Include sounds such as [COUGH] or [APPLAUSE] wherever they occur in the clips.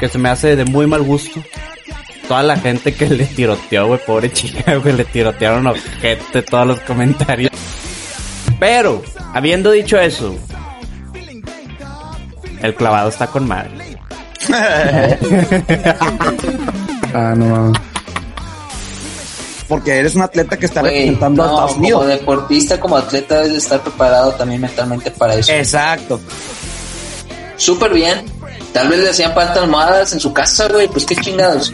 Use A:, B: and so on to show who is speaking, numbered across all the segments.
A: que se me hace de muy mal gusto. Toda la gente que le tiroteó, güey, pobre chica, güey, le tirotearon ojete todos los comentarios. Pero, habiendo dicho eso, el clavado está con madre. [LAUGHS]
B: Ah, no mames.
C: Porque eres un atleta que está representando a Estados
D: como
C: Unidos.
D: deportista, como atleta, debes de estar preparado también mentalmente para eso.
C: Exacto.
D: Súper bien. Tal vez le hacían falta almohadas en su casa, güey. Pues qué chingados.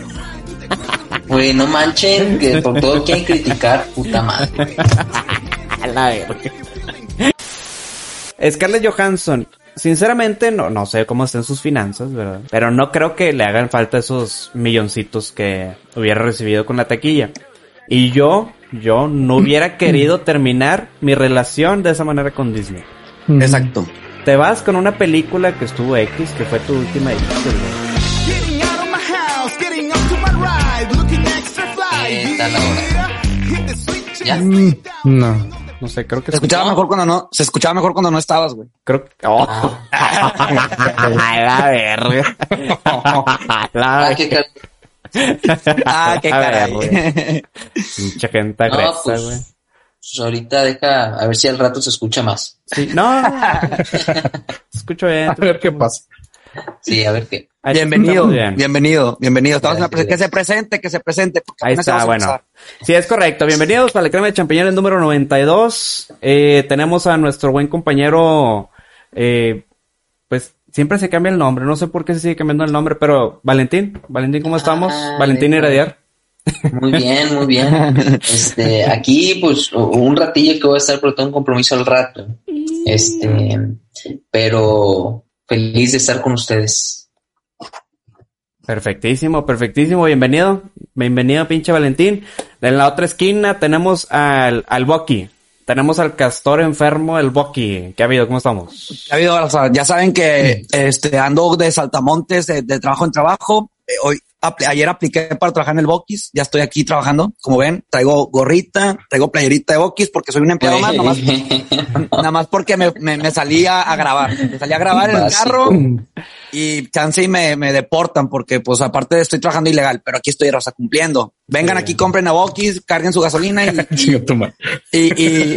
D: Güey, no manchen, que por todo quieren criticar, puta madre.
A: A la verga. Scarlett Johansson, sinceramente no, no sé cómo estén sus finanzas, ¿verdad? Pero no creo que le hagan falta esos milloncitos que hubiera recibido con la taquilla. Y yo, yo no hubiera querido terminar mi relación de esa manera con Disney.
C: Exacto.
A: Te vas con una película que estuvo X, que fue tu última X,
D: ¿Ya?
B: No.
A: No sé, creo que
C: Se escuchaba mejor cuando no, se escuchaba mejor cuando no estabas, güey.
A: Creo que... Oh. [LAUGHS] la verga. la
D: Ah, qué car-
C: Ah, qué caray.
A: güey. Mucha gente
D: No,
A: agresa,
D: pues,
A: güey.
D: Pues ahorita deja, a ver si al rato se escucha más.
A: Sí, no. [LAUGHS] Escucho bien.
B: A ver qué pasa.
D: Sí, a ver qué.
A: Ahí
C: Bienvenido,
A: bien.
C: bienvenido, bienvenido. Estamos en la que se presente, que se presente. porque
A: Ahí está, bueno. Sí, es correcto. Bienvenidos para la crema de champiñones número 92. Eh, tenemos a nuestro buen compañero, eh, pues siempre se cambia el nombre. No sé por qué se sigue cambiando el nombre, pero Valentín. Valentín, ¿cómo estamos?
D: Ah,
A: Valentín
D: bien. Muy bien, muy bien. Este, aquí, pues, un ratillo que voy a estar por todo un compromiso al rato. Este, pero feliz de estar con ustedes.
A: Perfectísimo, perfectísimo. Bienvenido. Bienvenido, pinche Valentín. En la otra esquina tenemos al, al Boki. Tenemos al castor enfermo, el Boki. ¿Qué ha habido? ¿Cómo estamos?
C: Ya, ha habido, o sea, ya saben que este ando de saltamontes, de, de trabajo en trabajo. Eh, hoy, ayer apliqué para trabajar en el Bokis. Ya estoy aquí trabajando. Como ven, traigo gorrita, traigo playerita de Bokis porque soy un empleado más, nomás, nada más porque me, me, me salí a, a grabar. Me salí a grabar en el carro y chance y me, me deportan porque pues aparte estoy trabajando ilegal, pero aquí estoy, Rosa, cumpliendo. Vengan aquí, compren a Bokis, carguen su gasolina y, [LAUGHS] y, y,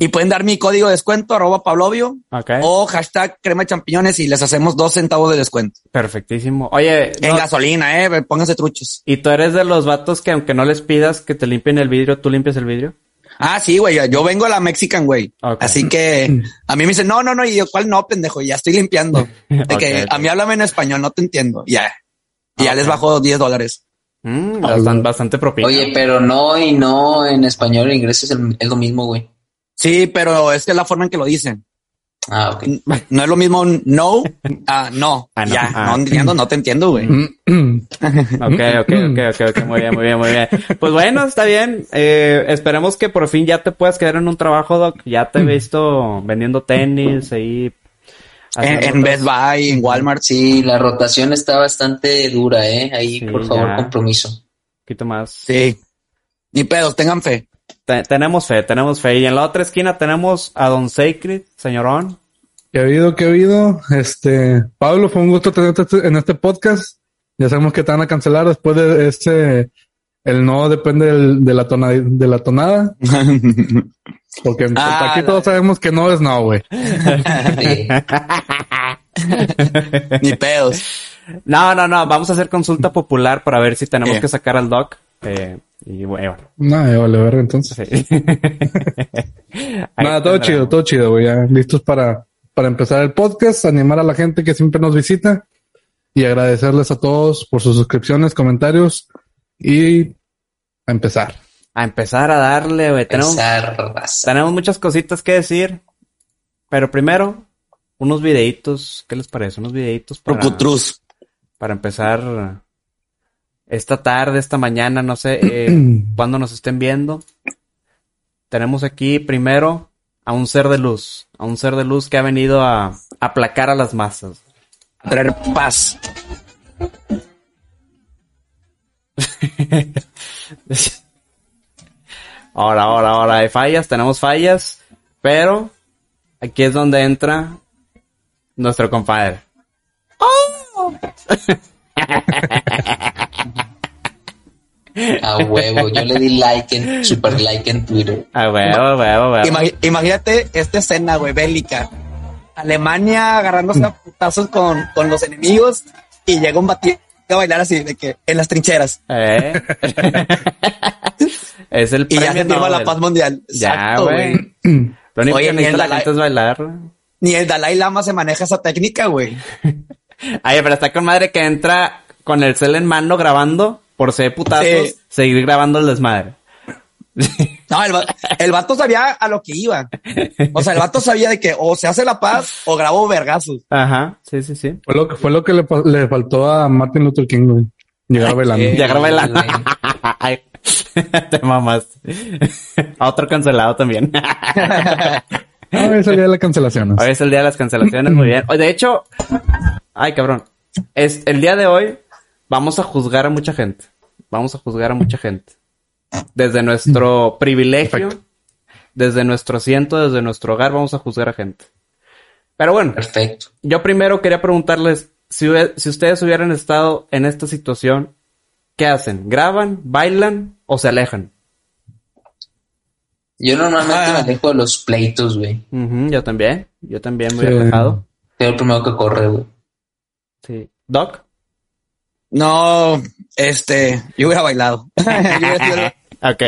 C: y pueden dar mi código de descuento, arroba Pablovio,
A: Ok.
C: o hashtag crema de champiñones y les hacemos dos centavos de descuento.
A: Perfectísimo. Oye,
C: En
A: no-
C: gasolina, eh, pónganse truchos.
A: ¿y tú eres de los vatos que aunque no les pidas que te limpien el vidrio, tú limpias el vidrio?
C: Ah, sí, güey, yo vengo a la Mexican, güey.
A: Ok.
C: Así que a mí me dicen, no, no, no, y yo, ¿cuál no, pendejo? Ya estoy limpiando. [LAUGHS] De que a mí háblame en español, no te entiendo. Ya. Y ya
A: Ok.
C: les bajo 10 dólares.
A: Mm, bastante, bastante.
D: Oye, pero no y no en español o inglés es, el- es lo mismo, güey.
C: Sí, pero es que es la forma en que lo dicen.
D: Ah, ok.
C: No es lo mismo no, ah, no.
A: Ah, no.
C: Ya,
A: Ah.
C: no entiendo, no te entiendo, güey. [CLEARS THROAT]
A: Ok, ok, ok, ok, ok, muy bien, muy bien, muy bien. Pues bueno, está bien. Eh, esperemos que por fin ya te puedas quedar en un trabajo, Doc. Ya te he visto vendiendo tenis ahí.
C: En, Best Buy, en Walmart.
D: Sí, la rotación está bastante dura, ¿eh? Ahí,
A: Sí,
D: por favor,
A: ya.
D: compromiso.
A: Un poquito más.
C: Sí. Ni pedos, tengan fe.
A: Te- tenemos fe, tenemos fe. Y en la otra esquina tenemos a Don Sacred, señorón.
B: ¿Qué ha habido? ¿Qué ha habido? Este, Pablo, fue un gusto tenerte en este podcast. Ya sabemos que te van a cancelar después de este, el no depende del- de la tonada, de la tonada, [LAUGHS] porque
C: Ah,
B: aquí
C: la-
B: todos sabemos que no es no, güey.
D: Sí. [LAUGHS]
C: Ni pedos.
A: No, no, no, vamos a hacer consulta popular para ver si tenemos
C: Bien.
A: que sacar al Doc. Eh, y bueno,
B: No, ya vale ver entonces.
A: sí. [LAUGHS]
B: Nada, todo chido, todo chido, güey. Ya listos para, para empezar el podcast, animar a la gente que siempre nos visita y agradecerles a todos por sus suscripciones, comentarios y a empezar.
A: A empezar a darle, güey. Tenemos, tenemos muchas cositas que decir. Pero primero, unos videitos. ¿Qué les parece? Unos videitos para,
C: Procutrus.
A: para empezar esta tarde, esta mañana, no sé, eh, [CLEARS THROAT] cuando nos estén viendo. Tenemos aquí primero a un ser de luz. A un ser de luz que ha venido a aplacar a las masas.
C: A traer paz. [LAUGHS]
A: ahora, ahora, ahora hay fallas, tenemos fallas, pero aquí es donde entra nuestro compadre. A
D: huevo, yo le di like en super like en Twitter.
A: A huevo, a huevo, a huevo.
C: Imagínate esta escena, güey, bélica. Alemania agarrándose a putazos con, con los enemigos y llega un batido a bailar así, de que en las trincheras. [LAUGHS]
A: ¿Eh? [LAUGHS] es el
C: Y ya
A: premio
C: se firma la paz mundial.
A: Ya, güey. Lo único
C: Oye,
A: que
C: ni
A: necesita
C: el
A: la
C: Dalai-
A: gente es bailar.
C: Ni el Dalai Lama se maneja esa técnica, güey. [LAUGHS]
A: Ay, pero está con madre que entra con el cel en mano grabando por ser putazos,
C: Sí.
A: seguir grabando el desmadre.
C: No, el, el vato sabía a lo que iba. O sea, el vato sabía de que o se hace la paz o grabo vergazos.
A: Ajá, sí, sí, sí.
B: Fue lo que, fue lo que le, faltó a Martin Luther King, güey. Llegar
A: la... [LAUGHS]
D: güey.
A: Ay, [LAUGHS] te mamas. A otro cancelado también. [LAUGHS]
B: Ah, ese día de las cancelaciones.
A: Hoy es el día de las cancelaciones, muy bien. Oye, De hecho, ay cabrón, es el día de hoy vamos a juzgar a mucha gente. Vamos a juzgar a mucha gente. Desde nuestro privilegio,
B: Perfecto.
A: desde nuestro asiento, desde nuestro hogar, vamos a juzgar a gente. Pero bueno,
D: Perfecto.
A: yo primero quería preguntarles si, ustedes hubieran estado en esta situación, ¿qué hacen? ¿Graban, bailan o se alejan?
D: Yo normalmente
C: Ah.
D: me alejo de los pleitos, güey.
A: Ujú, yo también, yo también me
B: Sí.
A: he alejado.
D: Soy el primero que corre, güey.
A: Sí. Doc.
C: No, este, yo hubiera bailado. [LAUGHS] Yo hubiera
A: Ok.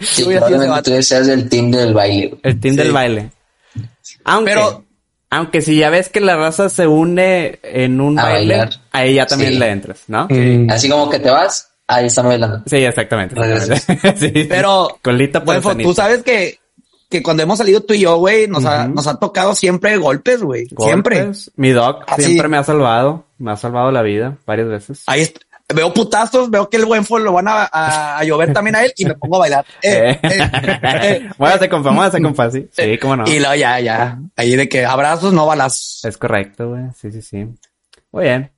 D: Sí, probablemente tú seas del team del baile.
A: El team
C: Sí.
A: del baile. Aunque,
C: Pero-
A: aunque si ya ves que la raza se une en un
D: A
A: baile,
D: bailar.
A: ahí ya también
D: Sí.
A: le entras, ¿no?
B: Mm,
D: Así como que te vas, ahí están bailando.
A: Sí, exactamente. [LAUGHS] Sí.
C: Pero,
A: Colita por el
C: tú sabes que, que cuando hemos salido tú y yo, güey, nos, ha, nos ha tocado siempre golpes, güey. Siempre.
A: Golpes. Mi doc
C: Así.
A: siempre me ha salvado. Me ha salvado la vida varias veces.
C: Ahí est- veo putazos, veo que el buen fue lo van a, a- a llover también a él y me pongo a bailar. [LAUGHS] Eh,
A: Eh.
C: eh, eh. [LAUGHS]
A: Muévase, compa, muévase, compa, sí. [LAUGHS] Sí, cómo no.
C: Y luego ya, ya. Ahí de que abrazos, no balazos.
A: Es correcto, güey. Sí, sí, sí. Muy bien.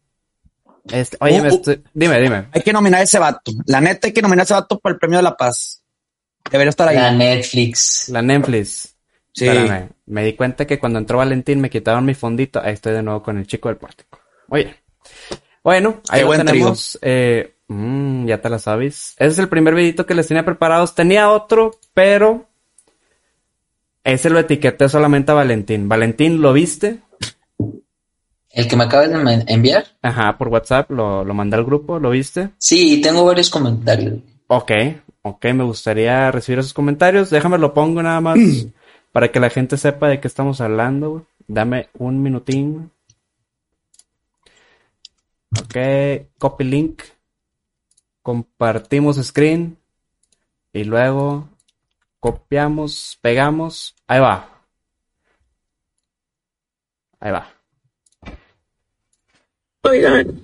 A: Este, oye,
C: Uh,
A: me
C: uh.
A: estoy... Dime, dime.
C: Hay que nominar a ese vato. La neta hay que nominar a ese vato para el premio de la paz. Debería estar ahí.
D: La Netflix.
A: La Netflix.
C: Sí.
A: Espérame. Me di cuenta que cuando entró Valentín me quitaron mi fondito. Ahí estoy de nuevo con el chico del pórtico. Oye. Bueno, ahí
C: Qué
A: lo
C: buen
A: tenemos. Eh, mm, ya te la sabes. Ese es el primer videito que les tenía preparados. Tenía otro, pero ese lo etiqueté solamente a Valentín. Valentín, ¿lo viste?
D: El que me acabas de enviar.
A: Ajá, por WhatsApp, lo, lo mandé al grupo, ¿lo viste?
D: Sí, tengo varios comentarios.
A: Ok, ok, me gustaría recibir esos comentarios. Déjame lo pongo nada más [CLEARS THROAT] para que la gente sepa de qué estamos hablando. güey. Dame un minutín. Ok, copy link. Compartimos screen. Y luego copiamos, pegamos. Ahí va. Ahí va.
E: Oigan,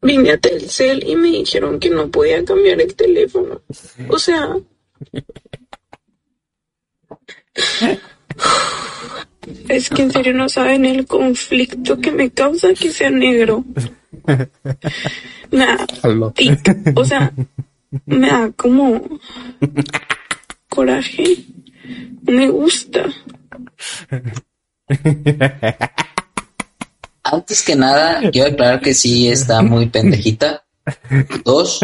E: vine a Telcel y me dijeron que no podía cambiar el teléfono. O sea, [LAUGHS] es que en serio no saben el conflicto que me causa que sea negro. Me da
B: Aló.
E: tic, o sea, me da como coraje. Me gusta.
D: Antes que nada, quiero aclarar que sí está muy pendejita. Dos,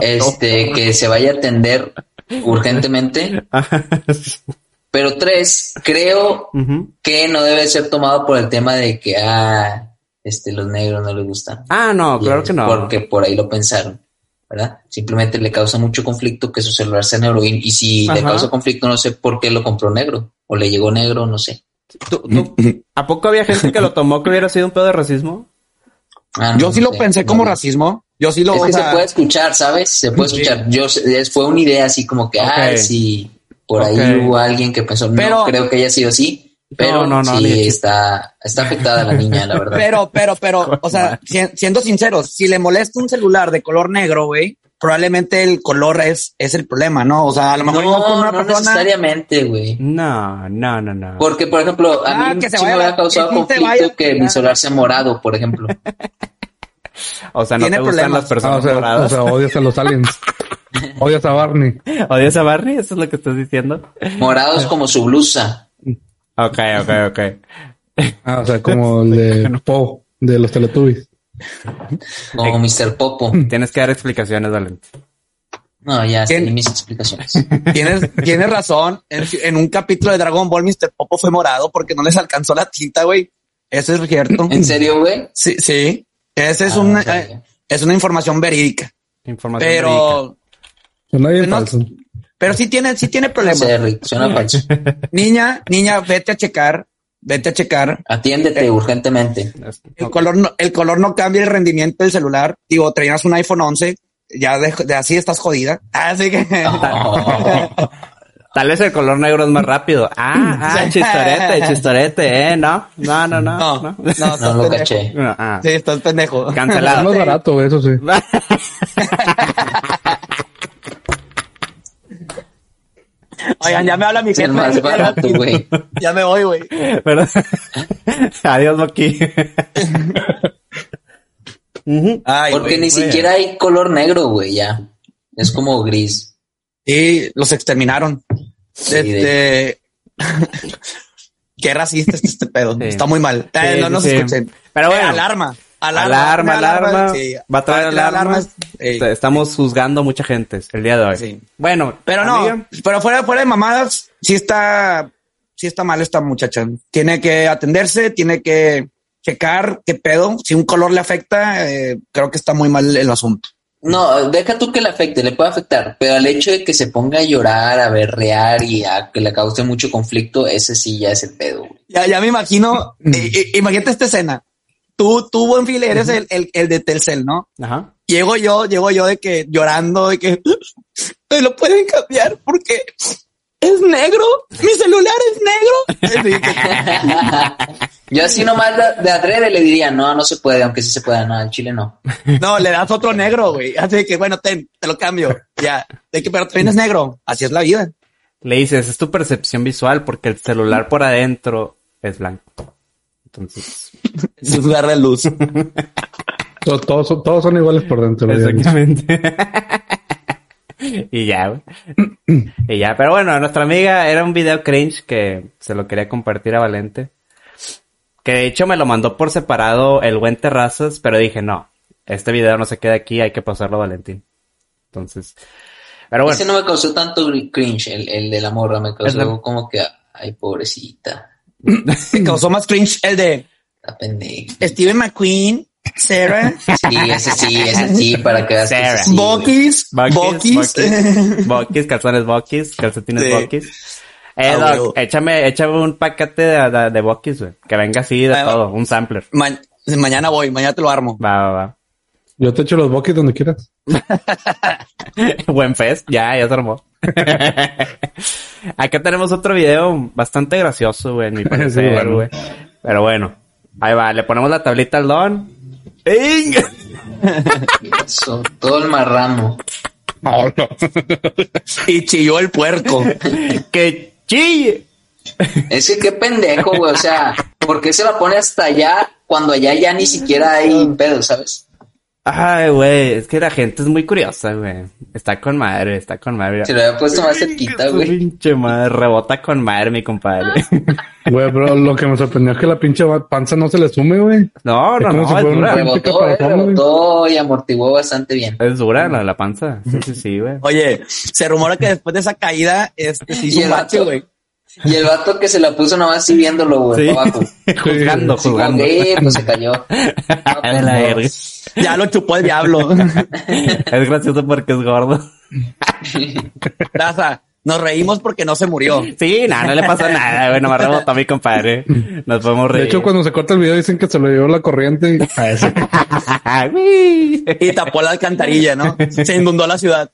D: este, que se vaya a atender urgentemente. [LAUGHS] Pero tres, creo que no debe ser tomado por el tema de que, ah, este, los negros no les gustan.
A: Ah, no, claro que no.
D: Porque por ahí lo pensaron, ¿verdad? Simplemente le causa mucho conflicto que su celular sea negro. Y, y si le causa conflicto, no sé por qué lo compró negro. O le llegó negro, no sé.
A: ¿Tú- tú- ¿A poco había gente que lo tomó que hubiera sido un pedo de racismo?
D: Ah, no,
C: Yo sí
D: no
C: lo
D: sé,
C: pensé
D: no
C: como racismo. Yo sí lo,
D: Es que se puede escuchar, ¿sabes? Se puede escuchar. Yo fue una idea así como que, ah,
A: Ok.
D: sí, por ahí hubo alguien que pensó,
C: Pero-
D: no creo que haya sido así, pero
A: No, no, no,
D: sí está, está afectada la niña, la verdad. [LAUGHS]
C: Pero, pero, pero, o sea, si- siendo sinceros, si le molesta un celular de color negro, güey, probablemente el color es, es el problema, ¿no? O sea, a lo mejor
D: no,
C: con una
D: no
C: persona.
D: necesariamente, güey.
A: No, no, no, no.
D: Porque, por ejemplo, a
C: Ah,
D: mí
C: que se
D: sí me
C: vaya-
D: había causado
C: que
D: conflicto
C: vaya-
D: que mi celular sea morado, por ejemplo. [LAUGHS]
A: O sea, no
C: Tiene
A: te gustan
C: problemas.
A: las
B: Ah,
A: personas
B: o, sea, o
A: moradas.
B: sea, odias a los aliens. [LAUGHS] [LAUGHS] odias a Barney.
A: ¿Odias a Barney? ¿Eso es lo que estás diciendo?
D: Morado es como su blusa.
A: Ok, ok, ok.
B: Ah, o sea, como el de [LAUGHS] Poe, de los Teletubbies.
D: Como Mr. Popo.
A: Tienes que dar explicaciones, Valente.
D: No, ya
C: ¿Quién?
D: sé mis explicaciones. [LAUGHS]
C: Tienes, tienes razón. En, en un capítulo de Dragon Ball, Mr. Popo fue morado porque no les alcanzó la tinta, güey. Eso es cierto.
D: ¿En serio, güey?
C: Sí, sí. Esa es
D: Ah,
C: una, eh, es una información verídica.
A: Información verídica.
C: Pero,
B: Suena bien
C: No,
B: falso.
C: pero sí tiene, sí tiene problemas.
D: Rick, suena falso. [LAUGHS]
C: Niña, niña, vete a checar, vete a checar.
D: Atiéndete urgentemente.
A: Es-
C: El color no, el color no cambia el rendimiento del celular. Digo, traías un iPhone 11, ya de, de así estás jodida. Así que
D: Oh, [LAUGHS]
A: Tal vez el color negro es más rápido. Ah, [LAUGHS] ah,
C: Sí.
A: chistorete, chistorete, eh, no, no, no, no.
C: no,
A: no.
C: no, estás
D: no lo
C: pendejo.
D: caché.
A: No, ah.
C: Sí, estás pendejo.
B: Es
A: Cancelado.
B: más barato, eso sí.
C: Oigan, ya me habla mi jefe.
D: más barato, güey.
C: Ya me voy, güey.
A: Pero- [LAUGHS] Adiós.
C: Ay,
D: Porque ni siquiera hay color negro, güey, ya. Es como gris.
C: Sí, los exterminaron. Este... [LAUGHS] Qué racista está este pedo.
A: Sí.
C: Está muy mal. Eh, no nos
A: sí.
C: escuchen.
A: Pero bueno.
C: Eh, alarma.
A: Alarma, alarma.
C: Sí.
A: Va a traer alarmas. Estamos juzgando a mucha gente el día de hoy.
C: Sí.
A: Bueno,
C: Pero no,
A: amiga,
C: pero fuera, fuera de mamadas, sí está, sí está mal esta muchacha. Tiene que atenderse, tiene que checar qué pedo. Si un color le afecta, eh, creo que está muy mal el asunto.
D: No, deja tú que le afecte, le puede afectar, pero al hecho de que se ponga a llorar, a berrear y a que le cause mucho conflicto, ese sí ya es el pedo.
C: Ya, ya me imagino, eh, eh, imagínate esta escena. Tú, tú, buen file, eres el, el, el de Telcel, ¿no?
A: Ajá.
C: Llego yo, llego yo de que llorando, de que me lo pueden cambiar porque es negro, mi celular es negro. [LAUGHS]
D: Yo así nomás de, de adrede le diría, no, no se puede, aunque sí se pueda, no, en Chile no.
C: No, le das otro negro, güey. Así que, bueno, ten, te lo cambio. Ya. De que, pero también es negro. Así es la vida.
A: Le dices, es tu percepción visual porque el celular por adentro es blanco. Entonces, [LAUGHS]
C: Es un lugar de luz.
B: Todos, todos son- todos son iguales por dentro.
A: exactamente. [LAUGHS] y ya, güey. Y ya, pero bueno, nuestra amiga era un video cringe que se lo quería compartir a Valente. Que de hecho me lo mandó por separado el buen Terrazas, pero dije, no, este video no se queda aquí, hay que pasarlo a Valentín. Entonces, pero bueno.
D: Ese no me causó tanto cringe, el, el de la morra, me causó como que, ay, pobrecita,
C: Me causó más cringe el de. Steven McQueen, Sarah,
D: Sí, ese sí, ese sí, para que veas
A: Sarah.
D: sí.
C: Bokis, Bokis.
A: Buckies, calzones Buckies, calcetines
C: Sí.
A: Buckies. Eh,
C: Ah,
A: Doc, échame, échame un paquete de, de, de Buckies, güey. Que venga así de todo, un sampler.
C: Ma- mañana voy, mañana te lo armo.
A: Va, va, va.
B: Yo te echo los boquis donde quieras. [LAUGHS]
A: Buen fest, ya, ya se armó. [LAUGHS] Acá tenemos otro video bastante gracioso, güey, en mi [LAUGHS] parecer,
B: bueno.
A: güey. Pero bueno, ahí va, le ponemos la tablita al don.
D: Eso, todo el marrano. [LAUGHS]
C: Y chilló el puerco.
A: ¡Que chille!
D: Es que qué pendejo, güey. O sea, ¿por qué se la pone hasta allá cuando allá ya ni siquiera hay pedo, sabes?
A: Ay, güey, es que la gente es muy curiosa, güey. Está con madre, está con madre.
D: Se lo había puesto más cerquita, güey.
A: Pinche madre, rebota con madre, mi compadre. [LAUGHS]
B: Güey, pero lo que me sorprendió es que la pinche panza no se le sume, güey.
A: No, no,
B: como
A: no,
B: si
A: es dura.
D: Rebotó, eh, rebotó y amortiguó bastante bien.
A: Es dura la, la panza. Sí, sí, sí, güey.
C: Oye, se rumora que después de esa caída, este se hizo un bache, güey.
D: Y el vato que se la puso nomás así viéndolo, güey,
A: Sí.
D: abajo. [LAUGHS]
A: juzgando,
D: Así como,
A: juzgando.
D: eh, pues se cayó. [LAUGHS]
A: De la. [LAUGHS]
C: Ya lo chupó el diablo.
A: Es gracioso porque es gordo.
C: Raza, nos reímos porque no se murió.
A: Sí, nada, no le pasó nada, güey. Nomás rebotó a mi compadre. Nos podemos
B: De
A: reír.
B: hecho, cuando se corta el video dicen que se lo llevó la corriente. y- A. [LAUGHS]
C: Y tapó la alcantarilla, ¿no? Se inundó la ciudad.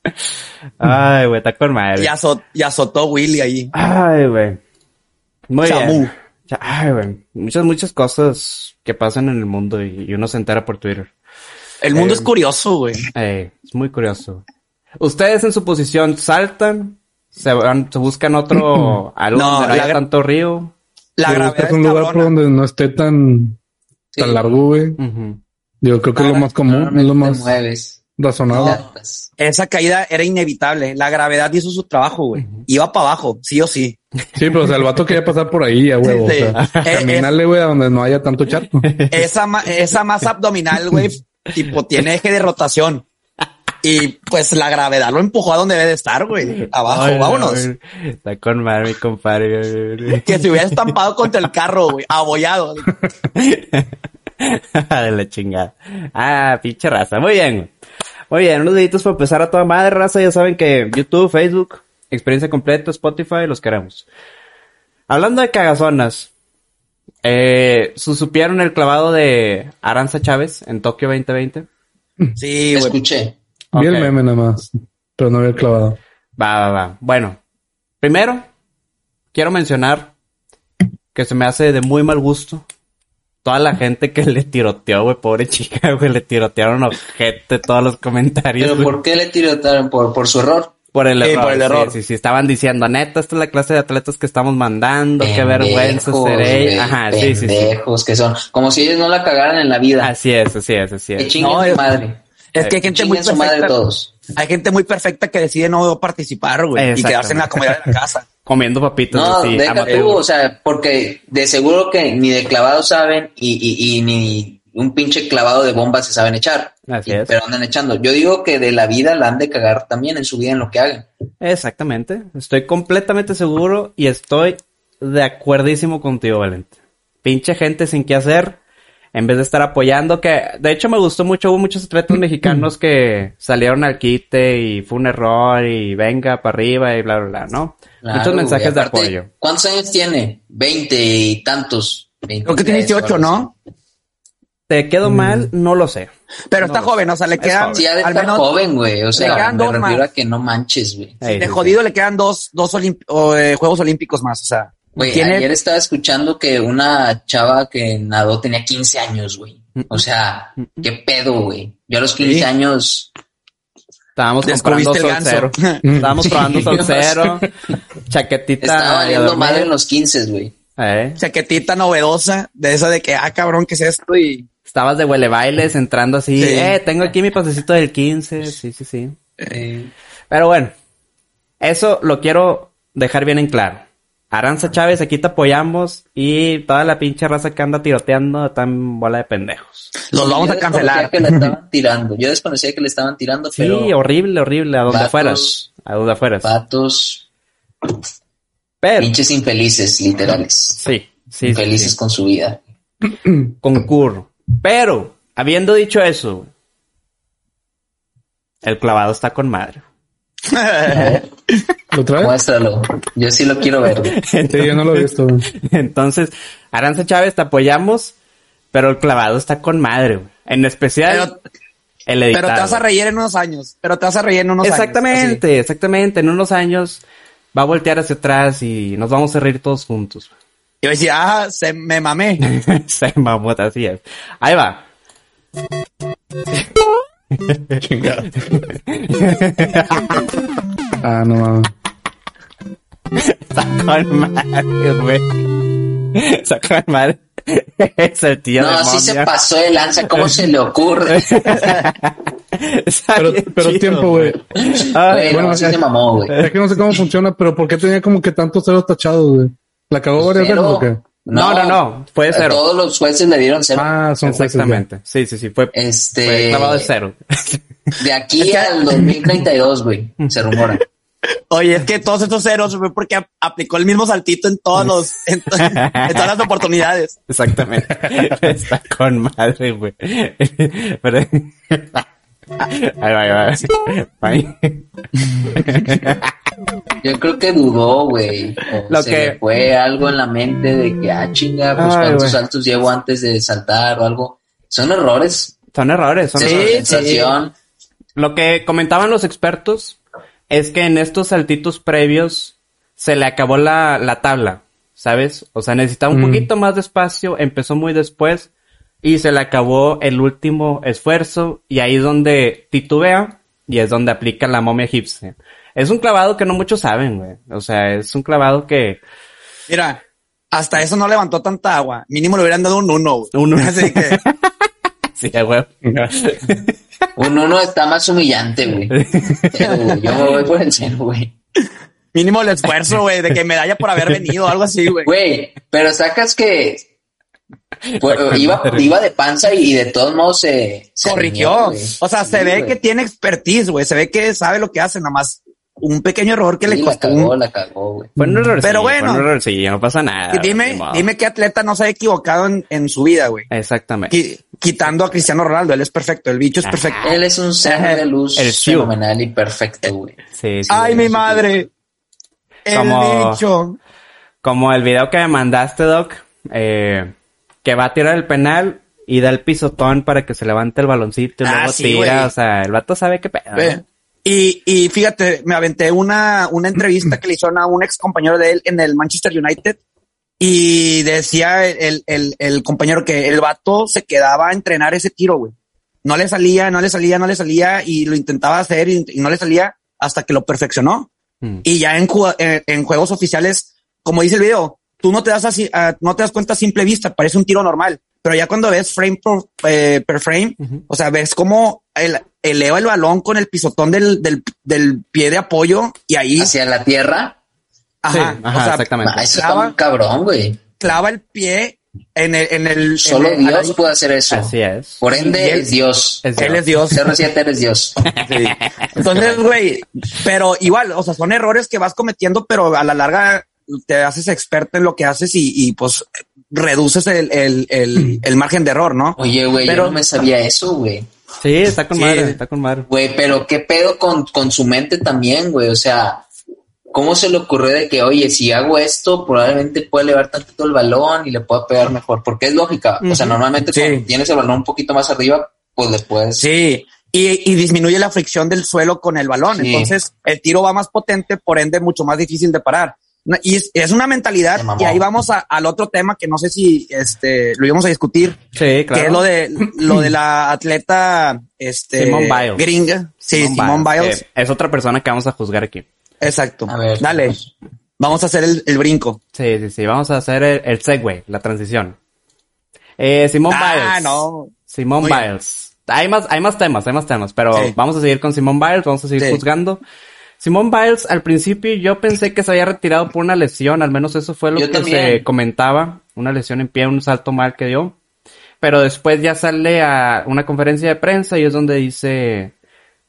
A: Ay, güey, está con madre.
C: Y, azot- y azotó Willy ahí.
A: Ay, güey. Muy bien. Ya, Ay, güey. Muchas, muchas cosas que pasan en el mundo y, y uno se entera por Twitter.
C: El mundo
A: Eh,
C: es curioso, güey.
A: Eh, es muy curioso. Ustedes en su posición saltan, se van, se buscan otro, [CLEARS THROAT] algo
C: No,
A: donde no haya tanto río.
C: La gravedad
B: buscas
C: es
B: un lugar por donde no esté tan,
D: Sí.
B: tan largo, güey. Digo, creo que es lo más común, es lo más
D: mueves.
B: razonable.
D: Saltas.
C: Esa caída era inevitable. La gravedad hizo su trabajo, güey. Iba para abajo, sí o sí.
B: Sí, pero o sea, el vato quería pasar por ahí, a huevo.
C: Sí.
B: O sea, [LAUGHS]
C: Eh,
B: caminarle, güey, a donde no haya tanto charco.
C: Esa, ma- esa masa abdominal, güey, tipo, tiene eje de rotación. Y pues la gravedad lo empujó a donde debe de estar, güey. Abajo, vámonos.
A: güey. Está con madre, mi compadre. güey.
C: Que se hubiera estampado contra el carro, güey. Abollado. [LAUGHS]
A: de la chingada. Ah, pinche raza. Muy bien, güey. Muy bien, unos deditos para empezar a toda madre, raza. Ya saben que YouTube, Facebook, experiencia completa, Spotify, los queremos. Hablando de cagazonas, eh, ¿su- ¿supieron el clavado de Aranza Chávez en Tokio 2020?
C: Sí, güey.
D: Escuché.
B: Vi el meme nada más, pero no vi el clavado.
A: Va, va, va. Bueno, primero, quiero mencionar que se me hace de muy mal gusto toda la gente que le tiroteó, güey, pobre chica, [LAUGHS] güey, le tirotearon ojete todos los comentarios.
D: ¿Pero por qué le tirotearon? ¿Por, por su error?
A: Por el
C: Sí,
A: error.
C: por el
A: sí,
C: error.
A: Sí, sí, estaban diciendo, neta, esta es la clase de atletas que estamos mandando, qué vergüenza
D: Pendejos,
A: seré.
D: güey,
A: Ajá, sí, sí, sí.
D: Que son. Como si ellos no la cagaran en la vida.
A: Así es, así es, así
D: Que
A: es.
D: chinguen
C: No, es-
D: madre.
C: Es que hay gente muy perfecta.
D: todos.
C: Hay gente muy perfecta que decide no participar, güey. Y quedarse en la comodidad de la casa. [LAUGHS]
A: Comiendo papitas
D: No,
A: así,
D: deja
A: amateur.
D: tú, o sea, porque de seguro que ni de clavado saben y, y, y ni un pinche clavado de bomba se saben echar.
A: Así
D: Y-
A: es.
D: Pero andan echando. Yo digo que de la vida la han de cagar también en su vida en lo que hagan.
A: Exactamente. Estoy completamente seguro y estoy de acuerdísimo contigo, Valente. Pinche gente sin qué hacer. En vez de estar apoyando, que de hecho me gustó mucho, hubo muchos atletas mexicanos que salieron al quite y fue un error y venga para arriba y bla, bla, bla, ¿no?
D: Claro,
A: muchos mensajes de apoyo.
D: ¿Cuántos años tiene? Veinte y tantos.
C: Creo que tiene 18, ¿no?
A: ¿Te quedo mal? No lo sé.
C: Pero
A: No
C: está joven, o sea, le quedan.
D: Sí,
C: al
D: estar
C: menos
D: joven, güey. O sea,
C: quedan
D: me refiero
C: más.
D: a que no manches, güey.
A: Ey,
C: de
A: sí,
C: jodido le quedan dos, dos olimp- o, eh, Juegos Olímpicos más, o sea.
D: Güey,
C: tiene
D: ayer estaba escuchando que una chava que nadó tenía 15 años, güey. O sea, qué pedo, güey. Yo a los 15
C: Sí.
D: años.
A: Estábamos comprando
C: Descubriste el
A: sol
C: ganso.
A: cero. [LAUGHS] Estábamos probando sol [LAUGHS] cero. Chaquetita.
D: estaba valiendo madre en los 15, güey.
A: Eh,
C: chaquetita novedosa, de esa de que, ah, cabrón, ¿qué es esto? Y
A: Estabas de huele bailes entrando así.
C: Sí.
A: Eh, tengo aquí mi pasecito del 15. Sí, sí, sí.
D: Eh,
A: Pero bueno, eso lo quiero dejar bien en claro. Aranza Chávez, aquí te apoyamos y toda la pinche raza que anda tiroteando tan bola de pendejos.
C: los vamos
D: yo
C: a cancelar.
D: desconocía que le estaban tirando. Yo desconocía que le estaban tirando,
A: Sí,
D: pero
A: horrible, horrible, a donde
D: Vatos.
A: fueras. A donde fueras.
D: patos,
A: Pero,
D: pinches infelices, literales.
A: sí, sí, sí,
D: infelices
A: sí,
D: con su vida. [CLEARS THROAT]
A: concurro. Pero, habiendo dicho eso, el clavado está con madre. [LAUGHS]
B: ¿Lo traes?
D: Muéstralo. Yo sí lo quiero ver. güey. [LAUGHS]
B: Sí, yo no lo he visto. güey.
A: Entonces, Aranza Chávez, te apoyamos, pero el clavado está con madre, güey. En especial,
C: Pero,
A: el editado.
C: pero te vas a reír en unos años. Pero te vas a reír en unos años.
A: Exactamente, exactamente. En unos años va a voltear hacia atrás y nos vamos a reír todos juntos.
C: Y va a decir, ah, se me mamé. [LAUGHS]
A: Se mamó, así es. Ahí va.
B: Ah, no mames.
A: Está con madre, güey. Está con madre. Es el tío de
D: No, sí se pasó de lanza. ¿Cómo se le ocurre?
B: Pero, pero
A: chido,
B: tiempo, güey. Bueno,
D: no, sí
B: ya-
D: se mamó, güey.
B: Es que no sé cómo funciona, pero ¿por qué tenía como que tantos ceros tachados, güey? ¿La cagó varias veces o qué?
A: No, no, no. Fue de cero.
D: Todos los jueces le dieron cero.
B: Ah, son.
A: Exactamente. Sí, sí, sí. Fue, fue
D: Este.
A: clavado de cero.
D: De aquí al 2032, güey. Se rumora.
C: Oye, es que todos estos ceros fue porque ap- aplicó el mismo saltito en todos los, en, to- en todas las oportunidades.
A: Exactamente. [LAUGHS] Está con madre, güey. Pero... Ahí va, ahí va. Ahí.
D: Yo creo que dudó, güey. O
A: Lo
D: se
A: que-
D: le fue algo en la mente de que, ah, chinga, pues
A: Ay,
D: cuántos saltos llevo antes de saltar o algo. Son errores.
A: Son errores, son
C: Sí,
A: errores. Lo que comentaban los expertos es que en estos saltitos previos se le acabó la, la tabla, ¿sabes? O sea, necesitaba un
B: Mm.
A: poquito más de espacio, empezó muy después y se le acabó el último esfuerzo y ahí es donde titubea y es donde aplica la momia egipcia. Es un clavado que no muchos saben, güey. O sea, es un clavado que...
C: Mira, hasta eso no levantó tanta agua. Mínimo le hubieran dado un uno. güey.
A: Un uno.
C: Así que, [LAUGHS]
A: Sí, güey.
D: Un uno está más humillante, güey. Pero, [LAUGHS] Yo me voy por el cero, güey.
C: mínimo el esfuerzo, güey, de que medalla por haber venido, algo así, güey.
D: Güey, pero sacas que Pues, iba, iba de panza y de todos modos se, se
C: Corrigió.
D: alineó.
C: O sea, se
D: Sí,
C: ve que tiene expertise, güey. Se ve que sabe lo que hace, nada más un pequeño error que
D: Sí,
C: le
D: la
C: costó
D: cagó,
C: un-
D: la cagó, güey.
A: Fue un error.
C: Pero bueno.
A: Fue un errorcillo, no pasa nada.
C: Dime, dime qué atleta no se ha equivocado en, en su vida, güey.
A: Exactamente.
C: Qui- Quitando a Cristiano Ronaldo, él es perfecto, el bicho es perfecto.
D: Él es un ser de luz
A: El
D: fenomenal y perfecto, güey.
A: Sí, sí,
C: Ay,
A: sí.
C: mi madre. El
A: Como-
C: bicho.
A: Como el video que me mandaste, Doc, eh, que va a tirar el penal y da el pisotón para que se levante el baloncito y
C: Ah,
A: luego
C: sí,
A: tira. O sea, el vato sabe qué pedo.
C: Y, y fíjate, me aventé una, una entrevista que le hicieron a un ex compañero de él en el Manchester United y decía el, el, el compañero que el vato se quedaba a entrenar ese tiro, güey. No le salía, no le salía, no le salía y lo intentaba hacer y, y no le salía hasta que lo perfeccionó.
A: Mm.
C: Y ya en, en juegos oficiales, como dice el video, tú no te das así, ah, no te das cuenta a simple vista, parece un tiro normal. Pero ya cuando ves frame por, eh, per frame, o sea, ves cómo el, eleva el balón con el pisotón del, del, del pie de apoyo y ahí,
D: Hacia la tierra.
C: ajá,
A: Sí, ajá,
C: o sea,
A: exactamente.
D: Ah, eso está
C: clava,
D: muy cabrón, güey.
C: clava el pie en el, en el,
D: Solo
C: en el-
D: Dios
C: ahí.
D: puede hacer eso.
A: Así es.
D: Por ende,
C: él-
D: es Dios.
A: Es
C: Él es Dios.
D: CR7 eres Dios. [LAUGHS]
C: Entonces, güey, pero igual, o sea, son errores que vas cometiendo, pero a la larga te haces experto en lo que haces y, y pues reduces el, el, el, el margen de error, ¿no?
D: Oye, güey,
C: Pero-
D: yo no me sabía eso, güey.
A: Sí, está con
C: Sí.
A: madre, está con madre.
D: Güey, pero qué pedo con, con su mente también, güey. O sea, ¿cómo se le ocurrió de que, oye, si hago esto, probablemente pueda elevar tantito el balón y le pueda pegar mejor? Porque es lógica. O sea, normalmente
C: Sí.
D: cuando tienes el balón un poquito más arriba, pues le puedes.
C: Sí. Y, y disminuye la fricción del suelo con el balón.
D: Sí.
C: Entonces, el tiro va más potente, por ende, mucho más difícil de parar. Y es, es una mentalidad. Y ahí vamos a- al otro tema que no sé si este lo íbamos a discutir,
A: Sí, claro.
C: que es lo de lo de la [CLEARS THROAT] atleta este
A: Simone Biles.
C: gringa. Sí, Simone Biles.
A: es otra persona que vamos a juzgar aquí.
C: Exacto.
D: A ver,
C: Dale. Vamos a hacer el, el brinco.
A: Sí, sí, sí. Vamos a hacer el, el segue, la transición. Eh, Simón
C: Ah,
A: Biles.
C: no.
A: Simón
C: bien.
A: Biles. Hay más, hay más temas, hay más temas, pero
C: Sí.
A: vamos a seguir con Simón Biles, vamos a seguir
C: Sí.
A: juzgando. Simón Biles, al principio yo pensé que se había retirado por una lesión, al menos eso fue lo
D: Yo
A: que
D: también.
A: se comentaba, una lesión en pie, un salto mal que dio. Pero después ya sale a una conferencia de prensa y es donde dice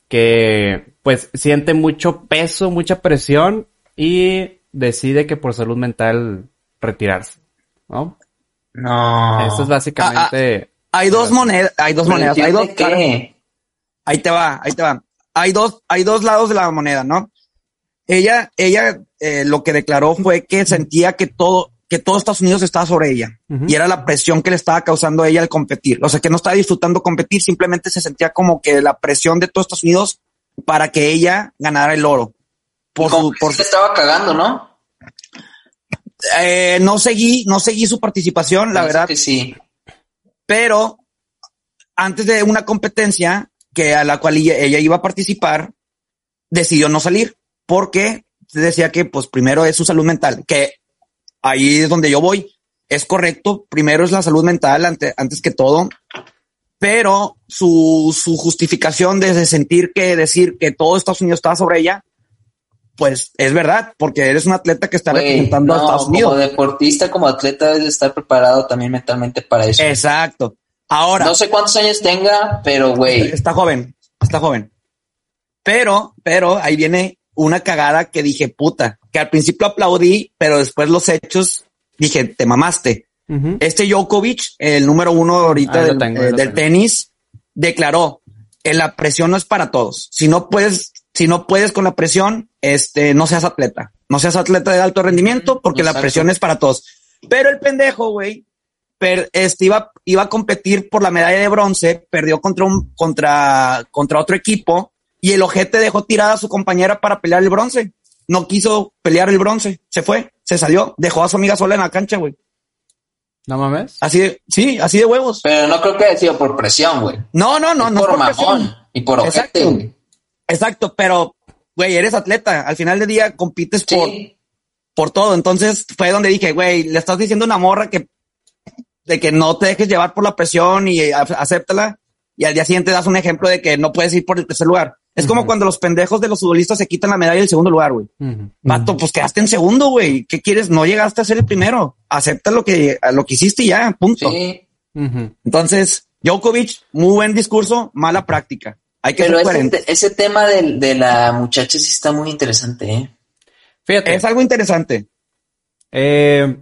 A: que pues siente mucho peso, mucha presión y decide que por salud mental retirarse, ¿no?
D: No.
A: Eso es básicamente...
C: Hay dos monedas, hay dos monedas, hay dos
D: ¿Presión de qué?
C: Ahí te va, ahí te va. Hay dos, hay dos lados de la moneda, ¿no? Ella, ella, eh, lo que declaró fue que sentía que todo, que todo Estados Unidos estaba sobre ella y era la presión que le estaba causando a ella al competir. O sea, que no estaba disfrutando competir, simplemente se sentía como que la presión de todo Estados Unidos para que ella ganara el oro. Por
D: Como
C: su,
D: que
C: por
D: sí le estaba cagando, ¿no?
C: eh, no seguí, no seguí su participación, la
D: Pienso
C: verdad.
D: que sí.
C: pero antes de una competencia que a la cual ella, ella iba a participar, decidió no salir porque decía que pues primero es su salud mental, que ahí es donde yo voy. Es correcto, primero es la salud mental ante- antes que todo, pero su, su justificación de sentir que decir que todo Estados Unidos estaba sobre ella, pues es verdad, porque eres un atleta que está
D: Güey,
C: representando a Estados
D: como
C: Unidos.
D: deportista, como atleta, debes de estar preparado también mentalmente para eso.
C: Exacto. Ahora,
D: No sé cuántos años tenga, pero güey,
C: Está joven, está joven. Pero, pero ahí viene una cagada que dije, puta, que al principio aplaudí, pero después los hechos dije, te mamaste. Este Djokovic, el número uno ahorita
A: lo
C: del,
A: tengo,
C: eh, del tenis, declaró, "Eh, la presión no es para todos. Si no puedes, si no puedes con la presión, este, no seas atleta. No seas atleta de alto rendimiento porque la presión es para todos. Pero el pendejo, güey, per- este, iba, iba a competir por la medalla de bronce, perdió contra un, contra, contra otro equipo y el ojete dejó tirada a su compañera para pelear el bronce. No quiso pelear el bronce, se fue, se salió, dejó a su amiga sola en la cancha, güey.
A: ¿No mames?
C: Así de, sí, así de huevos.
D: pero no creo que haya sido por presión, güey.
C: No, no, no,
D: Es
C: no.
D: por
C: por
D: mamón
C: presión.
D: y por ojete,
C: Exacto.
D: güey.
C: Exacto, pero, güey, eres atleta. Al final del día compites por, por todo. Entonces fue donde dije, güey, le estás diciendo a una morra que, de que no te dejes llevar por la presión y a- acéptala. Y al día siguiente das un ejemplo de que no puedes ir por el tercer lugar. Es como cuando los pendejos de los futbolistas se quitan la medalla del segundo lugar, güey. Vato, pues quedaste en segundo, güey. ¿Qué quieres? No llegaste a ser el primero. Acepta lo que, a lo que hiciste y ya, punto.
D: Sí.
C: Entonces, Djokovic, muy buen discurso, mala práctica. Hay que
D: pero
C: ser
D: ese,
C: coherente.
D: te- ese tema del- de, la muchacha sí está muy interesante, ¿eh?
A: Fíjate.
C: Es algo interesante.
A: Eh,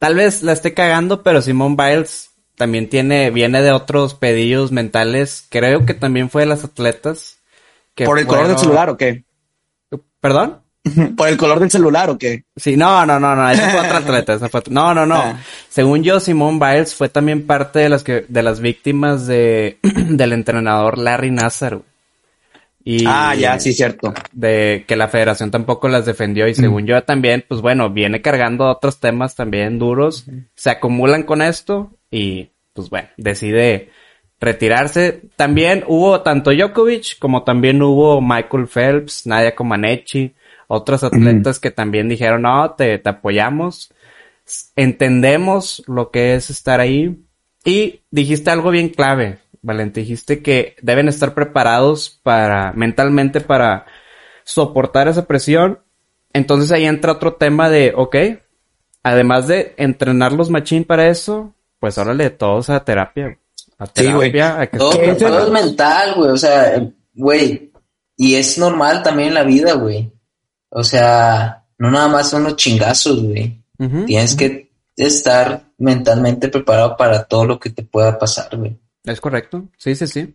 A: tal vez la esté cagando, pero Simone Biles también tiene, viene de otros pedillos mentales. Creo que también fue de las atletas. Que
C: ¿Por el color del celular o qué?
A: ¿Perdón? [LAUGHS]
C: ¿Por el color del celular o qué?
A: Sí, no, no, no, no, esa fue otra [LAUGHS] atleta, esa fue otra- No, no, no.
C: Ah.
A: Según yo, Simone Biles fue también parte de las que, de las víctimas de, [CLEARS THROAT] del entrenador Larry Nassar. Y
C: Ah, ya, sí, cierto.
A: de que la federación tampoco las defendió y según yo también, pues bueno, viene cargando otros temas también duros, se acumulan con esto y pues bueno, decide retirarse. También hubo tanto Djokovic como también hubo Michael Phelps, Nadia Comaneci, otros atletas que también dijeron, no, te, te apoyamos, entendemos lo que es estar ahí y dijiste algo bien clave, Valente, dijiste que deben estar preparados para, mentalmente para soportar esa presión. Entonces ahí entra otro tema de, ok, además de entrenar los machín para eso, pues órale, todos a terapia. A
C: Sí,
A: terapia, a que
D: Todo, es mental, güey. O sea, güey. Y es normal también en la vida, güey. O sea, no nada más son los chingazos, güey. Tienes que estar mentalmente preparado para todo lo que te pueda pasar, güey.
A: Es correcto. Sí, sí, sí.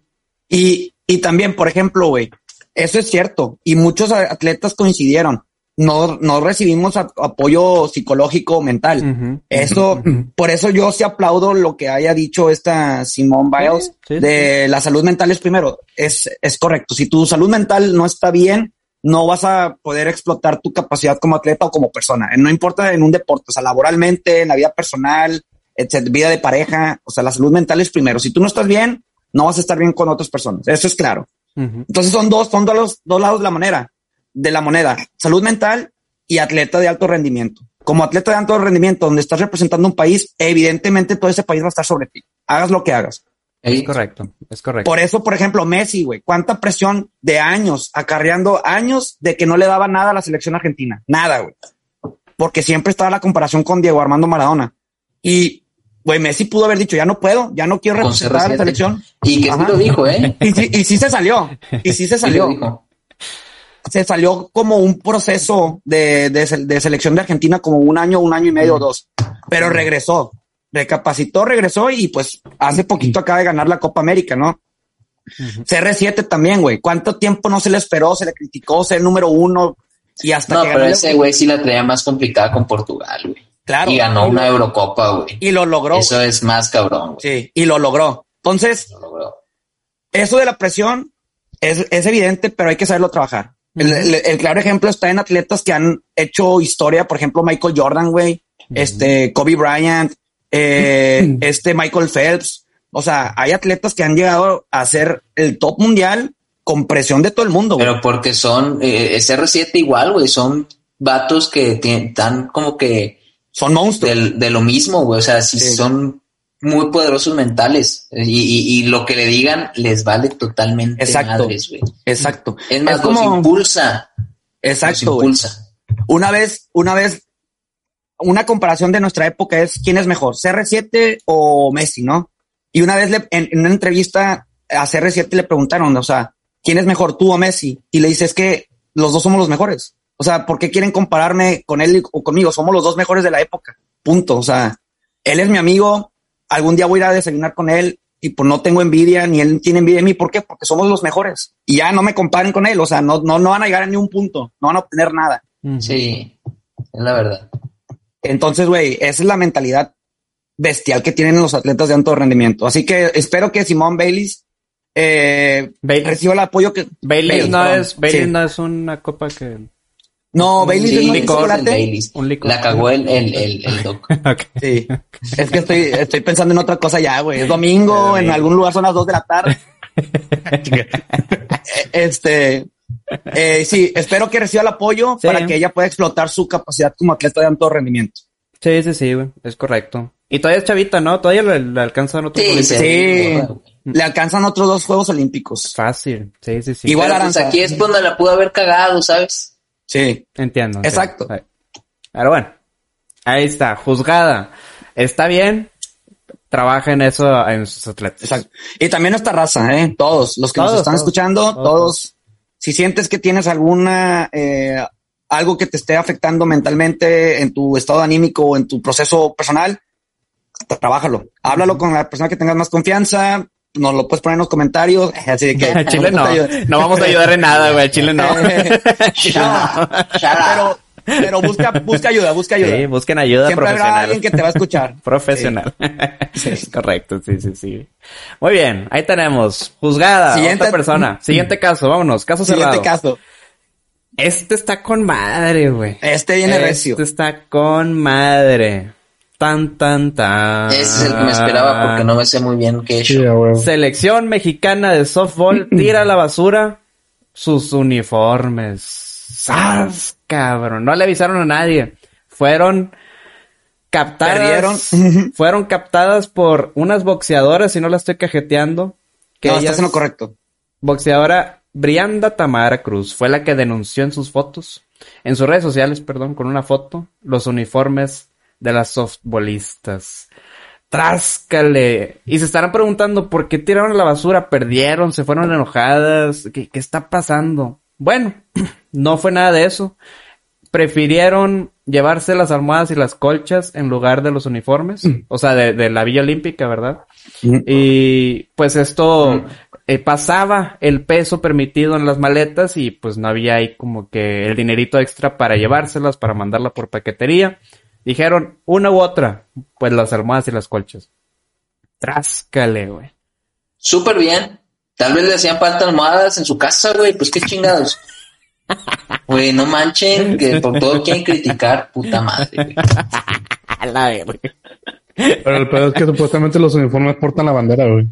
C: Y, y también, por ejemplo, güey, eso es cierto. Y muchos atletas coincidieron. No, no recibimos a- apoyo psicológico mental. Eso, por eso yo sí aplaudo lo que haya dicho esta Simone Biles
A: Sí, sí,
C: de la salud mental es primero. Es, es correcto. Si tu salud mental no está bien, no vas a poder explotar tu capacidad como atleta o como persona. No importa en un deporte, o sea, laboralmente, en la vida personal, etcétera, vida de pareja. O sea, la salud mental es primero. Si tú no estás bien, no vas a estar bien con otras personas. Eso es claro. Entonces son dos, son dos, los- dos lados de la moneda, de la moneda, salud mental y atleta de alto rendimiento. Como atleta de alto rendimiento, donde estás representando un país, evidentemente todo ese país va a estar sobre ti. Hagas lo que hagas.
A: Es correcto. Es correcto.
C: Por eso, por ejemplo, Messi, güey, cuánta presión de años, acarreando años de que no le daba nada a la selección argentina. Nada, güey. Porque siempre estaba la comparación con Diego Armando Maradona. Y, güey, Messi pudo haber dicho, ya no puedo, ya no quiero representar a la
D: CR7.
C: selección.
D: Y que sí
C: Ajá.
D: lo dijo, ¿eh? [LAUGHS]
C: Y sí, y sí se salió. Y sí se [LAUGHS] salió. se salió como un proceso de, de, se- de selección de Argentina como un año, un año y medio o dos, pero regresó, recapacitó, regresó y pues hace poquito acaba de ganar la Copa América, ¿no? CR7 también, güey. ¿Cuánto tiempo no se le esperó? Se le criticó ser número uno y hasta
D: No,
C: que
D: pero ese güey sí la traía más complicada con Portugal, güey.
C: Claro.
D: Y ganó una Eurocopa, güey.
C: Y lo logró.
D: Eso es más cabrón, güey.
C: Sí, y lo logró. Entonces,
D: Lo logró.
C: eso de la presión es, es evidente, pero hay que saberlo trabajar. El, el- el claro ejemplo está en atletas que han hecho historia, por ejemplo, Michael Jordan, güey, este, Kobe Bryant, eh, este Michael Phelps. O sea, hay atletas que han llegado a ser el top mundial con presión de todo el mundo.
D: Pero porque son, eh, es R7 igual, güey. Son vatos que tien- están como que
C: Son monstruos.
D: de lo mismo, güey. O sea, sí,
C: Sí.
D: son muy poderosos mentales. Y, y- y lo que le digan les vale totalmente
C: Exacto.
D: madres, güey.
C: Exacto.
D: Es más,
C: Es como-
D: los impulsa.
C: Exacto.
D: impulsa.
C: Una vez, una vez, una comparación de nuestra época es quién es mejor, CR7 o Messi, ¿no? Y una vez le- en, en una entrevista a CR7 le preguntaron, o sea, ¿quién es mejor, tú o Messi? Y le dice, es que los dos somos los mejores. O sea, ¿por qué quieren compararme con él o conmigo? Somos los dos mejores de la época. Punto. O sea, él es mi amigo. Algún día voy a ir a desayunar con él y pues no tengo envidia ni él tiene envidia de mí. ¿Por qué? Porque somos los mejores. Y ya no me comparen con él. O sea, no, no, no van a llegar a ni un punto. No van a obtener nada.
D: Sí, es la verdad.
C: Entonces, güey, esa es la mentalidad bestial que tienen los atletas de alto rendimiento. Así que espero que Simón Baylis eh,
A: Bailey-
C: reciba el apoyo que
A: Bailey
C: Bailey,
A: no
C: perdón.
A: es, Bailey
C: Sí.
A: no es una copa que.
C: No, Bailey
D: Sí,
C: es un
D: licor
C: chocolate.
D: Baileys.
A: Un licor.
D: La cagó el, el, el, el doc. [LAUGHS]
C: Sí. Es que estoy, estoy pensando en otra cosa ya, güey. Es domingo, en algún lugar son las dos de la tarde. [LAUGHS] este, eh, sí, espero que reciba el apoyo
A: Sí.
C: para que ella pueda explotar su capacidad como atleta de alto rendimiento.
A: Sí, sí, sí, güey. Es correcto. Y todavía es chavita, ¿no? Todavía le, le alcanzan otros
D: Sí,
A: olímpicos.
C: Sí. Le alcanzan otros dos Juegos Olímpicos.
A: Fácil. Sí, sí, sí.
C: Igual
D: pues,
C: Aranza.
D: aquí es donde la pudo haber cagado, ¿sabes?
C: Sí.
A: Entiendo.
C: Exacto.
A: Pero bueno. Ahí está. Juzgada. Está bien. Trabaja en eso en sus atletas.
C: Exacto. Y también nuestra raza, ¿eh? Todos los que
A: Todos,
C: nos están
A: todos,
C: escuchando,
A: todos,
C: todos, Si sientes que tienes alguna, eh, algo que te esté afectando mentalmente en tu estado anímico o en tu proceso personal, tra- trabájalo. Háblalo con la persona que tengas más confianza. Nos lo puedes poner en los comentarios. Así que
A: A Chile no. No vamos a ayudar en nada, güey. Chile no. [LAUGHS] Chile no.
C: pero, pero busca, busca ayuda, busca ayuda.
A: Sí, busquen ayuda
C: Siempre habrá
A: profesional.
C: alguien que te va a escuchar. [LAUGHS]
A: Profesional. [LAUGHS] Correcto, sí, sí, sí. Muy bien, ahí tenemos. Juzgada,
C: Siguiente-
A: otra persona. Siguiente caso, vámonos. Caso cerrado.
C: Siguiente caso.
A: Este está con madre, güey.
C: Este viene recio.
A: Este está con madre. Tan, tan, tan.
D: Ese es el que me esperaba porque no me sé muy bien qué he hecho.
B: Huevo.
A: Selección mexicana de softball [CLEARS THROAT] tira a la basura sus uniformes. ¡Sas, cabrón! No le avisaron a nadie. Fueron captadas.
C: Perdieron. [LAUGHS]
A: fueron captadas por unas boxeadoras, y no la estoy cajeteando. Que
C: no,
A: ellas-
C: estás en lo correcto.
A: Boxeadora Brianda Tamara Cruz fue la que denunció en sus fotos, en sus redes sociales, perdón, con una foto, los uniformes de las softbolistas. Tráscale. Y se estarán preguntando por qué tiraron la basura, perdieron, se fueron enojadas, ¿qué, qué está pasando? Bueno, [CLEARS THROAT] no fue nada de eso. Prefirieron llevarse las almohadas y las colchas en lugar de los uniformes, o sea, de, de la Villa Olímpica, ¿verdad? Y pues esto eh, pasaba el peso permitido en las maletas y pues no había ahí como que el dinerito extra para llevárselas, para mandarla por paquetería. Dijeron una u otra, pues las almohadas y las colchas. Tráscale, güey.
D: Súper bien. Tal vez le hacían falta almohadas en su casa, güey. Pues qué chingados. [LAUGHS] Güey, no manchen, que por todo quieren criticar, puta madre, güey. [LAUGHS]
A: A la verga.
B: Pero el pedo es que supuestamente los uniformes portan la bandera, güey.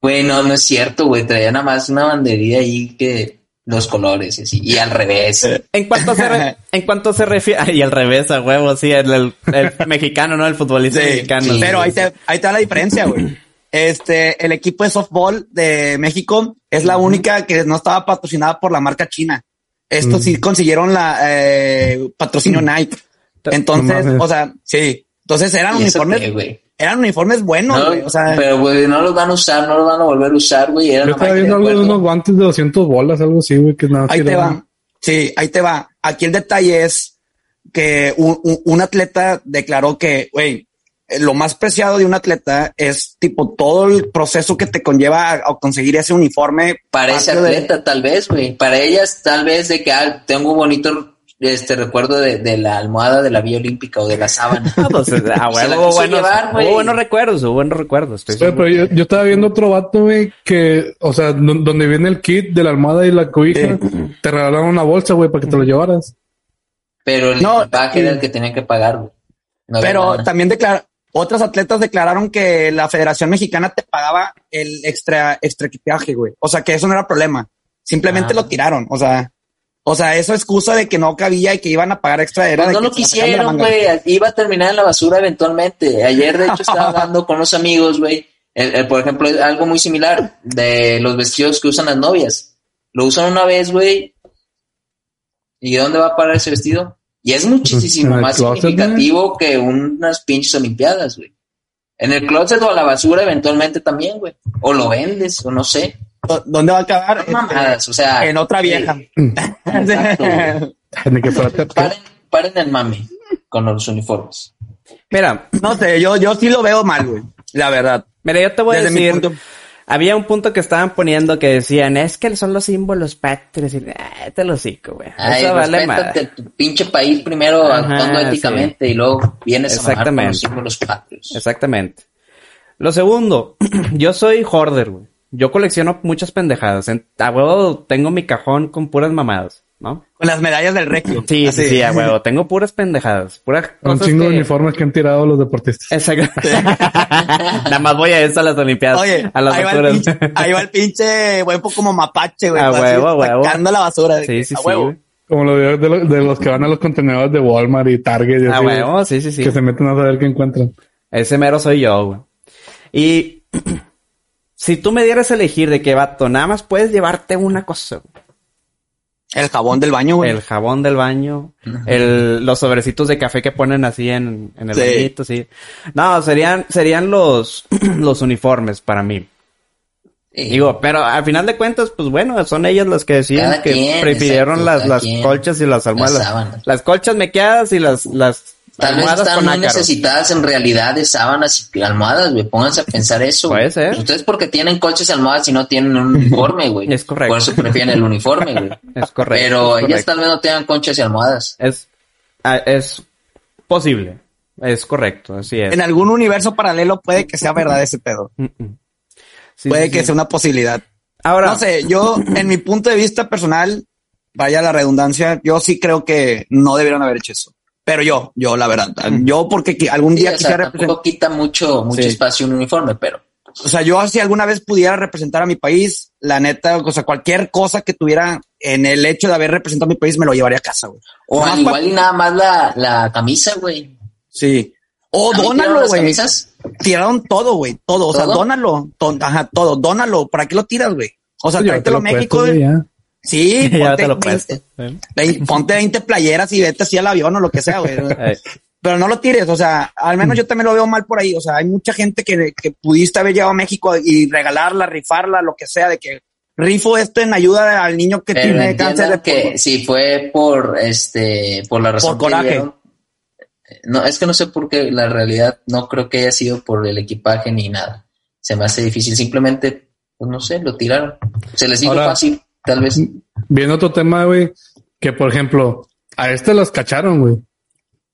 D: Güey, no, no es cierto, güey. Traía nada más una banderilla ahí que los colores y así. Y al revés.
A: En cuanto se re- [LAUGHS] en cuanto se refiere y al revés a huevo, sí, el, el- el [LAUGHS] mexicano, ¿no? El futbolista
C: Sí,
A: mexicano.
C: sí. Pero ahí te, ahí te da la diferencia, güey. Este, el equipo de softball de México es la única que no estaba patrocinada por la marca china. Estos sí consiguieron la eh, patrocinio Nike. Entonces, o sea, sí. Entonces eran
D: ¿Y eso
C: uniformes,
D: qué?
C: Eran uniformes buenos,
D: No,
C: güey. O sea,
D: pero, güey, no los van a usar, no los van a volver a usar, güey. Era
B: Yo estaba viendo algo de unos guantes de 200 bolas, algo así, güey, que nada.
C: ahí te va. Sí, ahí te va. Aquí el detalle es que un, un- un atleta declaró que, güey, eh, lo más preciado de un atleta es tipo todo el proceso que te conlleva a, a conseguir ese uniforme.
D: Para ese
C: de-
D: atleta, tal vez, güey. Para ellas, tal vez de que ah, tengo un bonito este recuerdo de, de la almohada de la Vía Olímpica o de la sábana. [LAUGHS]
A: Ah, pues, a [LAUGHS]
D: Se la
A: huevo, hubo buenos,
D: llevar, güey.
A: hubo buenos recuerdos, hubo buenos recuerdos. estoy
B: Pero, yo, yo estaba viendo otro vato, güey, que, o sea, do- donde viene el kit de la almohada y la cobija, te regalaron una bolsa, güey, para que te lo llevaras.
D: Pero el
C: No,
D: equipaje
C: y-
D: era el que tenían que pagar, güey. No
C: Pero también declara, otros atletas declararon que la Federación Mexicana te pagaba el extra, extra equipaje, güey. O sea, que eso no era problema. Simplemente
D: Ah.
C: lo tiraron. O sea, o sea, eso excusa de que no cabía y que iban a pagar extra era
D: Pues
C: de
D: no
C: que
D: lo
C: de la
D: quisieron, güey. Iba a terminar en la basura eventualmente. Ayer, de hecho, estaba [LAUGHS] hablando con los amigos, güey. Por ejemplo, algo muy similar de los vestidos que usan las novias. Lo usan una vez, güey. ¿Y dónde va a parar ese vestido? Y es muchísimo
B: en el
D: más
B: closet,
D: significativo que unas pinches olimpiadas, güey. En el closet o a la basura eventualmente también, güey. O lo vendes, o no sé.
C: ¿Dó- ¿Dónde va a acabar? Este,
D: Mamadas, o sea.
C: en otra vieja. [LAUGHS]
D: Exacto,
B: que fuera te-
D: Paren, paren el mame con los uniformes.
A: Mira,
C: no sé, yo, yo sí lo veo mal, güey. La verdad.
A: mira, yo te voy a
C: mi
A: decir.
C: punto-
A: Había un punto que estaban poniendo que decían, es que son los símbolos patrios. Y, ah, te lo cico, güey.
D: Ay,
A: Eso vale madre.
D: tu pinche país primero
A: Ajá,
D: actuando éticamente y luego vienes a con los símbolos patrios.
A: Exactamente. Lo segundo, [CLEARS THROAT] yo soy hoarder, güey. Yo colecciono muchas pendejadas. En, a huevo tengo mi cajón con puras mamadas, ¿no?
C: Con las medallas del recreo.
A: Sí,
C: Así.
A: sí, sí, a huevo. Tengo puras pendejadas. Puras
B: Un
A: cosas
B: chingo de uniformes que han tirado los deportistas.
A: Exacto. [LAUGHS] Nada más voy a eso a las Olimpiadas.
C: Oye,
A: a las
C: ahí va, el
A: alturas.
C: pinche, ahí va el pinche huevo como mapache, güey.
A: A
C: así,
A: huevo, a huevo.
C: Sacando la basura. de
A: Sí,
C: que,
A: sí,
C: a
A: sí.
C: huevo.
B: Como los de, lo- de los que van a los contenedores de Walmart y Target y
A: Ah,
B: así,
A: huevo, sí, sí, sí.
B: que se meten a saber qué encuentran.
A: Ese mero soy yo, güey. Y si tú me dieras a elegir de que vato, nada más puedes llevarte una cosa.
C: El jabón del baño, güey.
A: El jabón del baño, el, los sobrecitos de café que ponen así en, en el
C: Sí.
A: bañito, sí. No, serían, serían los, [CLEARS THROAT] los uniformes para mí.
D: Sí.
A: Digo, pero al final de cuentas, pues bueno, son ellas las que deciden
D: Cada
A: que
D: quien,
A: prefirieron
D: exacto,
A: las, las
D: quien.
A: colchas y las almohadas.
D: Las
A: las colchas mequeadas y las, las
D: Tal vez están muy
A: ácaros.
D: necesitadas en realidad de sábanas y almohadas, güey. Pónganse a pensar eso.
A: Puede ser.
D: Ustedes porque tienen colchas y almohadas y no tienen un [LAUGHS] uniforme, güey.
A: Es correcto.
D: Por eso prefieren el uniforme, güey. [LAUGHS]
A: Es correcto.
D: Pero
A: es
D: ellas
A: correcto.
D: tal vez no tengan colchas y almohadas.
A: Es, ah, es posible. Es correcto, así es.
C: En algún universo paralelo puede que sea verdad ese pedo.
A: Mm, mm. Sí,
C: puede
A: sí,
C: que
A: sí.
C: sea una posibilidad.
A: Ahora,
C: No sé, yo, en mi punto de vista personal, vaya la redundancia, yo sí creo que no debieron haber hecho eso. Pero yo, yo, la verdad, yo porque algún
D: Sí,
C: día
D: o sea,
C: quisiera representar,
D: tampoco quita mucho, mucho
C: Sí.
D: espacio un uniforme, pero
C: o sea, yo si alguna vez pudiera representar a mi país, la neta, o sea, cualquier cosa que tuviera en el hecho de haber representado a mi país, me lo llevaría a casa, güey.
D: o
C: más
D: igual y nada más la, la camisa, güey.
C: Sí. O
D: ¿A
C: dónalo,
D: las
C: güey.
D: camisas?
C: Tiraron todo, güey, todo. O sea, dónalo. ajá, todo. Dónalo. ¿Para qué lo tiras, güey? O sea, tráetelo a México, güey. Sí, [LAUGHS]
A: ya
C: ponte,
A: te lo
C: 20,
A: presto. ¿eh?
C: vein- ponte 20 playeras y vete así al avión o lo que sea, güey. [LAUGHS]
A: Eh,
C: Pero no lo tires, o sea, al menos yo también lo veo mal por ahí. O sea, hay mucha gente que, que pudiste haber llevado a México y regalarla, rifarla, lo que sea, de que rifo esto en ayuda al niño que
D: Pero
C: tiene cáncer de
D: que si fue por este por la razón
C: Por
D: que
C: coraje.
D: dieron, no es que no sé por qué la realidad no creo que haya sido por el equipaje ni nada se me hace difícil simplemente pues no sé lo tiraron se les hizo
B: Ahora-
D: fácil tal vez
B: Viendo otro tema, güey, que por ejemplo, a este los cacharon, güey.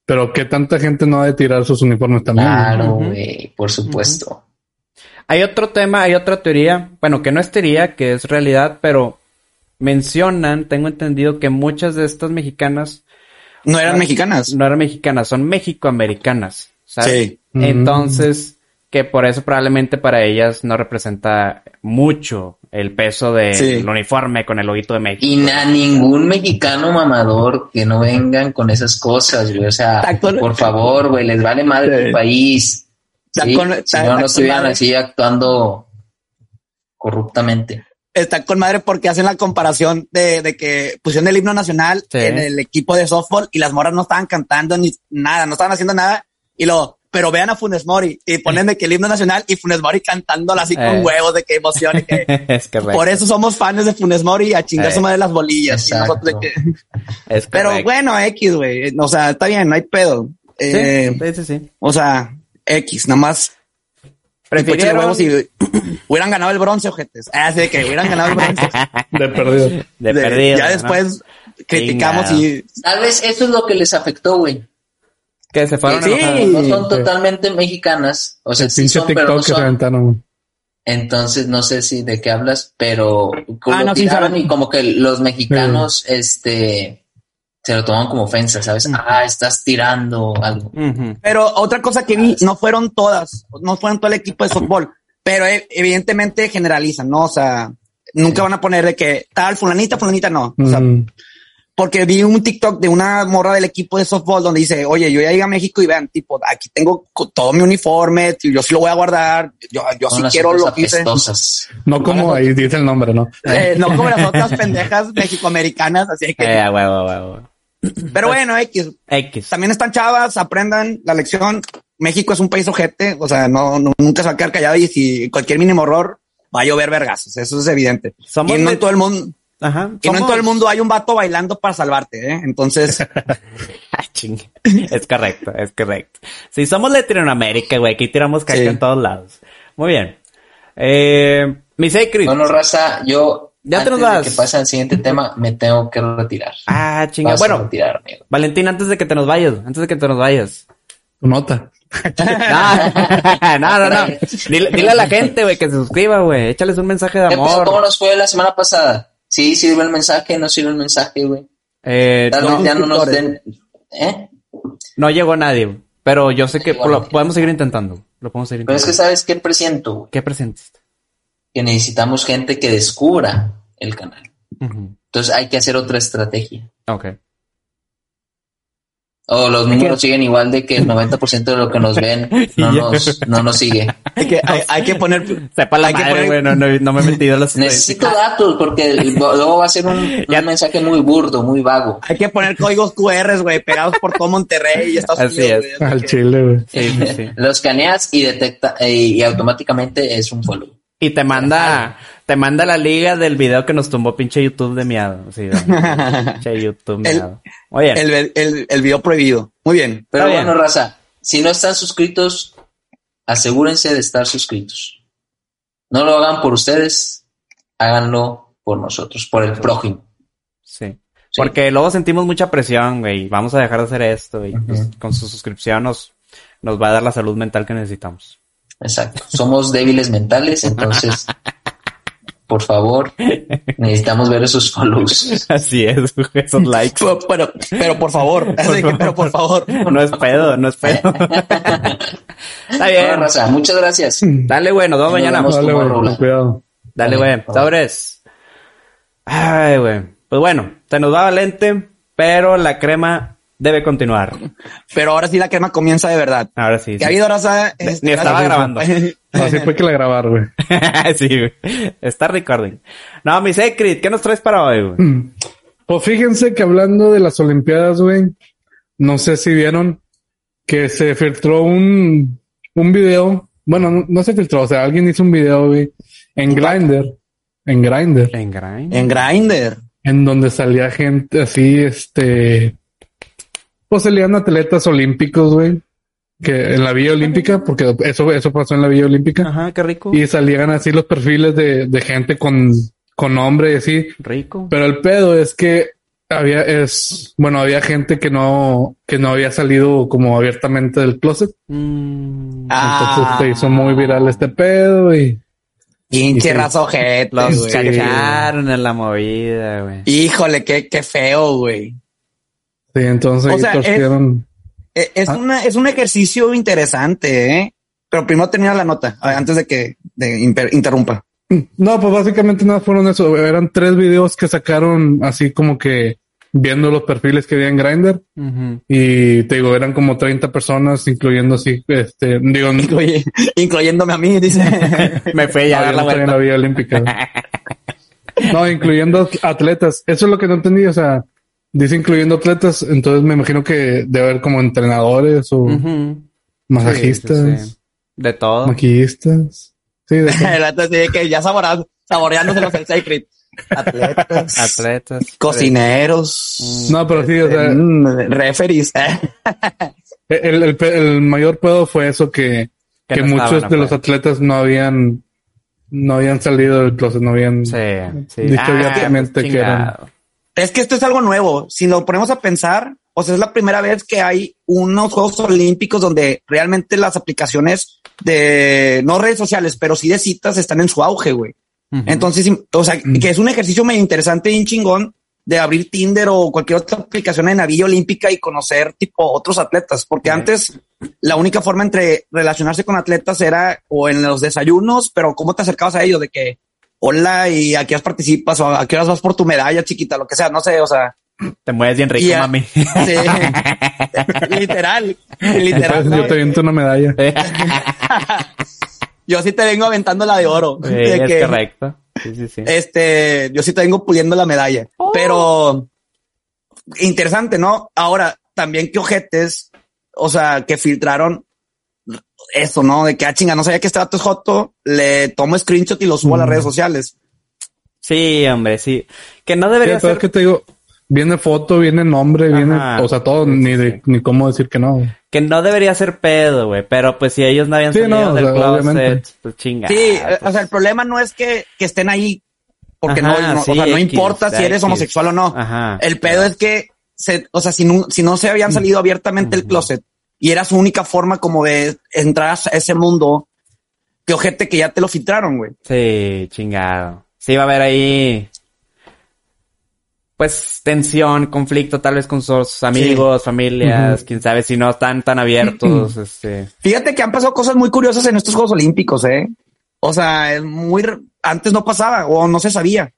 B: Pero que tanta gente no ha de tirar sus uniformes también.
D: claro güey por supuesto
A: Hay otro tema, hay otra teoría, bueno, que no es teoría, que es realidad, pero mencionan, tengo entendido que muchas de estas mexicanas
C: No eran mexicanas.
A: no eran mexicanas, son mexicoamericanas, ¿sabes?
C: Sí.
A: Entonces, que por eso probablemente para ellas no representa mucho el peso del
C: Sí.
A: uniforme con el loguito de México.
D: y a ningún mexicano mamador que no vengan con esas cosas güey o sea por favor güey les vale madre
C: Sí.
D: tu país
C: Está
D: Sí,
C: con-
D: si no no estuvieran
C: madre.
D: así actuando corruptamente
C: Está con madre porque hacen la comparación de, de que pusieron el himno nacional
A: Sí.
C: en el equipo de softball y las morras no estaban cantando ni nada, no estaban haciendo nada. Y lo, pero vean a Funes Mori y ponen de que el himno nacional y Funes Mori cantándola así
A: Eh.
C: con huevos de que emoción y que [LAUGHS]
A: es
C: por eso somos fans de Funes Mori a chingar
A: Eh.
C: su madre las bolillas. Y
D: Exacto.
C: nosotros de que-
A: Es
C: pero bueno, X, güey. O sea, está bien, no hay pedo. Eh,
A: sí, sí, sí.
C: O sea, X, nada más.
A: Prefirieron-
C: Huevos y [CLEARS THROAT] hubieran ganado el bronce, ojetes. Así de que hubieran ganado el bronce. [LAUGHS]
B: De perdido.
A: De,
C: De-
A: perdido.
C: Ya
A: ¿no?
C: después criticamos y
D: Tal vez eso es lo que les afectó, güey.
A: Que se fueron
C: Sí.
D: No son
B: sí.
D: totalmente mexicanas. O sea,
B: El
D: sí son, pero no son. Entonces, no sé si de qué hablas, pero como
C: Ah,
D: lo
C: no, sí,
D: tiraron
C: saben.
D: y como que los mexicanos, este, se lo toman como ofensa, ¿sabes? Ah, estás tirando algo.
C: Pero otra cosa que vi, no fueron todas, no fueron todo el equipo de softball, pero eh, evidentemente generalizan, ¿no? O sea, nunca van a poner de que tal fulanita, fulanita no. O sea,
B: Mm.
C: Porque vi un TikTok de una morra del equipo de softball donde dice, oye, yo ya llegué a México y vean, tipo, aquí tengo todo mi uniforme, yo sí lo voy a guardar, yo, sí quiero lo que hice.
B: No como ahí dice el nombre, ¿no? [LAUGHS]
C: Eh, no como las otras pendejas mexicoamericanas, así que,
A: Eh, huevo, huevo.
C: pero bueno, X,
A: X.
C: también están chavas, aprendan la lección. México es un país ojete, o sea, no, no- nunca se va a quedar callado y si cualquier mínimo error va a llover vergazos, eso es evidente.
A: Somos
C: y no
A: de-
C: en todo el mundo,
A: Ajá.
C: y no en todo el mundo hay un vato bailando para salvarte, ¿eh? Entonces, [LAUGHS]
A: Ah, chingue. Es correcto, es correcto. Si somos Latinoamérica, güey, aquí tiramos caca
C: Sí.
A: en todos lados. Muy bien. Eh, mi Secret.
D: Bueno, raza, yo,
A: Ya te nos
D: de
A: vas.
D: que pase al siguiente tema, me tengo que retirar.
A: Ah, chinga.
D: Vas a
A: Bueno,
D: retirar, amigo.
A: Valentín, antes de que te nos vayas, antes de que te nos vayas.
B: Tu nota. [LAUGHS]
A: No, no, no, no. [LAUGHS] Dile, dile a la gente, güey, que se suscriba, güey. Échales un mensaje de
D: ¿Qué pedo? ¿Cómo
A: amor.
D: nos fue la semana pasada? Sí, sirve el mensaje, no sirve el mensaje, güey.
A: Eh,
D: Tal vez
A: no,
D: ya no nos den, ¿eh?
A: no llegó nadie, güey. pero yo sé que lo podemos seguir intentando. Lo podemos seguir
D: Pero es que
A: intentando.
D: sabes qué presiento, güey?
A: ¿Qué presentes?
D: que necesitamos gente que descubra el canal. Entonces hay que hacer otra estrategia.
A: Ok.
D: O los números siguen igual de que el 90% de lo que nos ven [LAUGHS] no nos, no nos sigue. [LAUGHS]
C: Hay que, hay, hay que poner, [LAUGHS]
A: Sepa la
C: hay que
A: madre,
C: poner-
A: güey, no, no, no me he metido a los
D: Necesito datos porque luego va a ser un, un mensaje muy burdo, muy vago.
C: hay que poner códigos QR, güey, pegados por todo Monterrey y Estados
A: Así
C: Unidos.
A: es.
B: Al chile, güey.
A: Sí, sí, sí.
D: Lo escaneas y detecta eh, y automáticamente es un follow.
A: Y te manda, te manda la liga del video que nos tumbó pinche YouTube de miado. Sí, [LAUGHS] pinche YouTube miado. Oye,
C: El, el, el video prohibido. Muy bien.
D: Pero bueno, raza, si no están suscritos, asegúrense de estar suscritos. No lo hagan por ustedes, háganlo por nosotros, por el prójimo.
A: sí. Porque luego sentimos mucha presión, güey. Vamos a dejar de hacer esto, y pues, con su suscripción nos, nos va a dar la salud mental que necesitamos.
D: Exacto. Somos débiles mentales, entonces, [LAUGHS] por favor, necesitamos ver esos follows.
A: Así es, esos likes.
C: Pero, pero, pero por favor, así que, pero por favor.
A: No es pedo, no es pedo. [LAUGHS] Está
D: Bueno,
A: bien.
D: raza, muchas gracias.
A: Dale, güey, nos vemos
D: Nos
A: mañana.
D: vemos.
B: Dale, güey, cuidado.
A: Dale, güey. Sobres. Ay, güey. Pues bueno, se nos va Valente, pero la crema debe continuar.
C: Pero ahora sí la crema comienza de verdad.
A: Ahora sí.
C: Que
A: sí.
C: ha habido raza. este,
A: Ni estaba
C: gracias.
A: grabando. [LAUGHS]
B: Así fue que la grabar, güey. [LAUGHS]
A: sí, güey. Está recording. No, mi Secret, ¿qué nos traes para hoy, güey?
B: Pues fíjense que hablando de las Olimpiadas, güey, no sé si vieron que se filtró un, un video. Bueno, no, no se filtró, o sea, alguien hizo un video, güey, en Grindr, en Grindr,
A: En Grind.
C: En Grinder.
B: en donde salía gente así, este, pues salían atletas olímpicos, güey, que en la Villa Olímpica, porque eso, eso pasó en la Villa Olímpica,
A: Ajá, qué rico.
B: y salían así los perfiles de, de gente con, con nombre y así,
A: Rico.
B: pero el pedo es que había, es, bueno, había gente que no, que no había salido como abiertamente del closet.
A: Mm,
C: Ah.
B: Entonces se hizo muy viral este pedo y
C: Pinche raza ojete, [LAUGHS]
A: los cacharon en la movida, güey.
C: Híjole, qué, qué feo, güey.
B: Sí, entonces
C: O sea,
B: torcieron.
C: Eh, Es,
B: Ah.
C: una, es un ejercicio interesante, ¿eh? Pero primero termina la nota, a antes de que de interrumpa.
B: No, pues básicamente nada fueron eso. Eran tres videos que sacaron así como que viendo los perfiles que había en Grindr y te digo, eran como 30 personas, incluyendo así, este, digo, [LAUGHS]
C: Incluye- incluyéndome a mí, dice. [LAUGHS]
A: Me fue a
B: yo
A: dar la
B: en Vía Olímpica. [LAUGHS] no, incluyendo atletas. Eso es lo que no entendí. O sea, dice incluyendo atletas, entonces me imagino que debe haber como entrenadores o masajistas,
A: Sí, sí, sí. De todo.
B: maquillistas. Sí, de todo. [LAUGHS]
C: Que ya saboreando, saboreándoselos el secret. Atletas,
A: Atletas.
C: cocineros,
B: No, pero sí, o sea,
C: mm, referees. [LAUGHS]
B: el, el, mayor pedo fue eso que,
A: Que
B: que
A: no
B: muchos
A: estaban
B: de los atletas no habían, no habían salido del closet, no habían
A: Sí, sí.
B: dicho
A: Ah,
B: abiertamente
A: pues,
B: que eran.
C: Es que esto es algo nuevo. Si lo ponemos a pensar, o sea, es la primera vez que hay unos Juegos Olímpicos donde realmente las aplicaciones de, no redes sociales, pero sí de citas están en su auge, güey. Entonces, o sea, que es un ejercicio medio interesante y un chingón de abrir Tinder o cualquier otra aplicación en la Villa Olímpica y conocer tipo otros atletas, porque antes la única forma entre relacionarse con atletas era o en los desayunos, pero cómo te acercabas a ellos de que hola y a qué horas participas o a qué horas vas por tu medalla chiquita, lo que sea, no sé, o sea,
A: Te mueves bien rico,
C: a-
A: mami.
C: sí, [LAUGHS] literal, literal.
B: Entonces, yo te aviento una medalla. [LAUGHS]
C: Yo sí te vengo aventando la de oro.
A: Sí,
C: de
A: es
C: que-
A: correcto. Sí, sí, sí.
C: Este, yo sí te vengo puliendo la medalla, pero interesante, ¿no? Ahora, también qué ojetes, o sea, que filtraron eso, ¿no? De que, ah, chinga, no sabía que este dato es joto, le tomo screenshot y lo subo a las
B: Mm.
C: redes sociales.
A: Sí, hombre, sí. Que no
B: Sí,
A: debería
B: pero
A: ser.
B: es que te digo, viene foto, viene nombre, viene, o sea, todo,
A: Sí,
B: ni de, ni cómo decir que no.
A: Que no debería ser pedo, güey. Pero pues si ellos no habían
B: Sí,
A: salido
B: no, o
A: del
B: sea,
A: closet,
B: obviamente.
A: pues chinga.
C: Sí, eh, o sea, el problema no es que, que estén ahí porque
A: Ajá,
C: no, no-
A: sí,
C: o sea, no
A: X,
C: importa si eres
A: X.
C: homosexual o no.
A: Ajá.
C: El pedo es que, se, o sea, si no, si no se habían salido abiertamente el closet y era su única forma como de entrar a ese mundo, que ojete que ya te lo filtraron, güey.
A: Sí, chingado. Sí, va a haber ahí. Pues tensión, conflicto, tal vez con sus amigos, familias, quién sabe si no están tan abiertos, [CLEARS THROAT] este.
C: Fíjate que han pasado cosas muy curiosas en estos Juegos Olímpicos, ¿eh? O sea, es muy, antes no pasaba o no se sabía.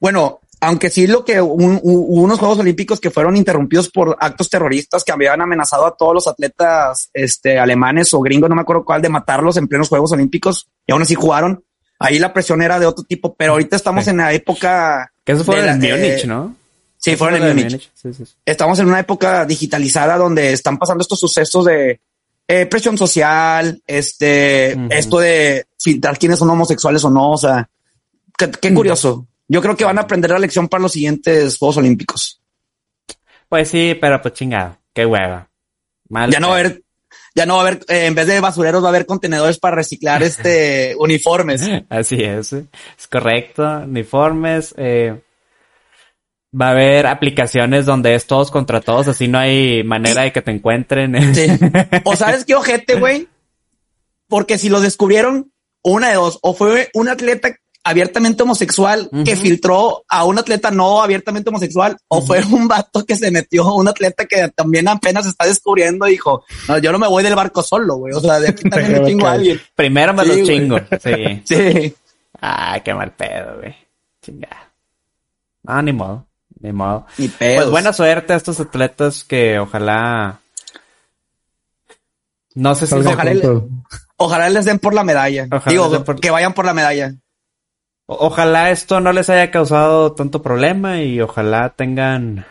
C: Bueno, aunque sí lo que un- unos Juegos Olímpicos que fueron interrumpidos por actos terroristas que habían amenazado a todos los atletas este, alemanes o gringos, no me acuerdo cuál, de matarlos en plenos Juegos Olímpicos y aún así jugaron. Ahí la presión era de otro tipo, pero ahorita estamos
A: Sí.
C: en la época.
A: Que eso fue
C: de
A: en
C: la-
A: Múnich,
C: eh,
A: ¿no?
C: Sí, fueron
A: fue
C: en Múnich.
A: Sí, sí, sí.
C: Estamos en una época digitalizada donde están pasando estos sucesos de eh, presión social, este, esto de filtrar quiénes son homosexuales o no. O sea, qué, qué curioso. Yo creo que van a aprender la lección para los siguientes Juegos Olímpicos.
A: Pues sí, pero pues chingado. Qué hueva. Mal
C: Ya no va a haber, ya no va a haber, eh, en vez de basureros va a haber contenedores para reciclar [LAUGHS] este uniformes.
A: Así es. Es correcto. Uniformes. Eh, va a haber aplicaciones donde es todos contra todos, así no hay manera de que te encuentren.
C: Sí. O [LAUGHS] sabes qué ojete, güey. Porque si lo descubrieron, una de dos, o fue un atleta abiertamente homosexual que filtró a un atleta no abiertamente homosexual, o fue un vato que se metió, un atleta que también apenas está descubriendo y dijo, no, yo no me voy del barco solo, güey. O sea, de aquí [LAUGHS] también me chingo a alguien.
A: Primero me
C: Sí,
A: los
C: güey.
A: chingo. Sí. [LAUGHS]
C: Sí.
A: Ah, qué mal pedo, güey. Chingada. Ah, ni modo. Ni modo.
C: Ni pedos.
A: Pues buena suerte a estos atletas que ojalá. No sé si
C: ojalá
B: pronto.
C: Ojalá les den por la medalla.
A: Ojalá
C: Digo,
A: les por-
C: que vayan por la medalla.
A: Ojalá esto no les haya causado tanto problema y ojalá tengan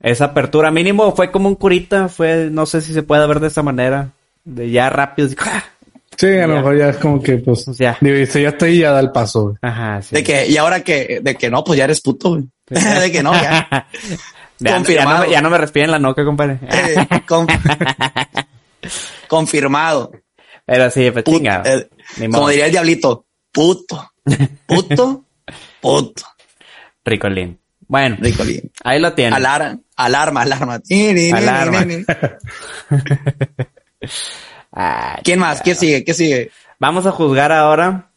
A: esa apertura. Mínimo fue como un curita, fue, no sé si se puede ver de esa manera. De ya rápido. ¡ah!
B: Sí, a lo
A: Ya.
B: mejor ya es como que, pues,
A: Pues ya.
B: digo, dice, ya estoy ya da el paso, güey.
A: Ajá, sí.
C: De que, y ahora que, de que no, pues ya eres puto, güey. [LAUGHS] de que no, ya. [LAUGHS]
A: Ya, ya
C: Confirmado.
A: no, me- ya no me respiren la noca, compadre.
C: Eh, con- [LAUGHS] confirmado.
A: Pero sí, pues
C: eh, como diría el diablito, puto, puto, puto.
A: Ricolín. Bueno,
C: Ricolín.
A: ahí lo tienen.
C: Alarma, alarma, alarma.
A: Alarma. [LAUGHS] Ay,
C: ¿Quién más? ¿Qué sigue? ¿Qué sigue?
A: Vamos a juzgar ahora.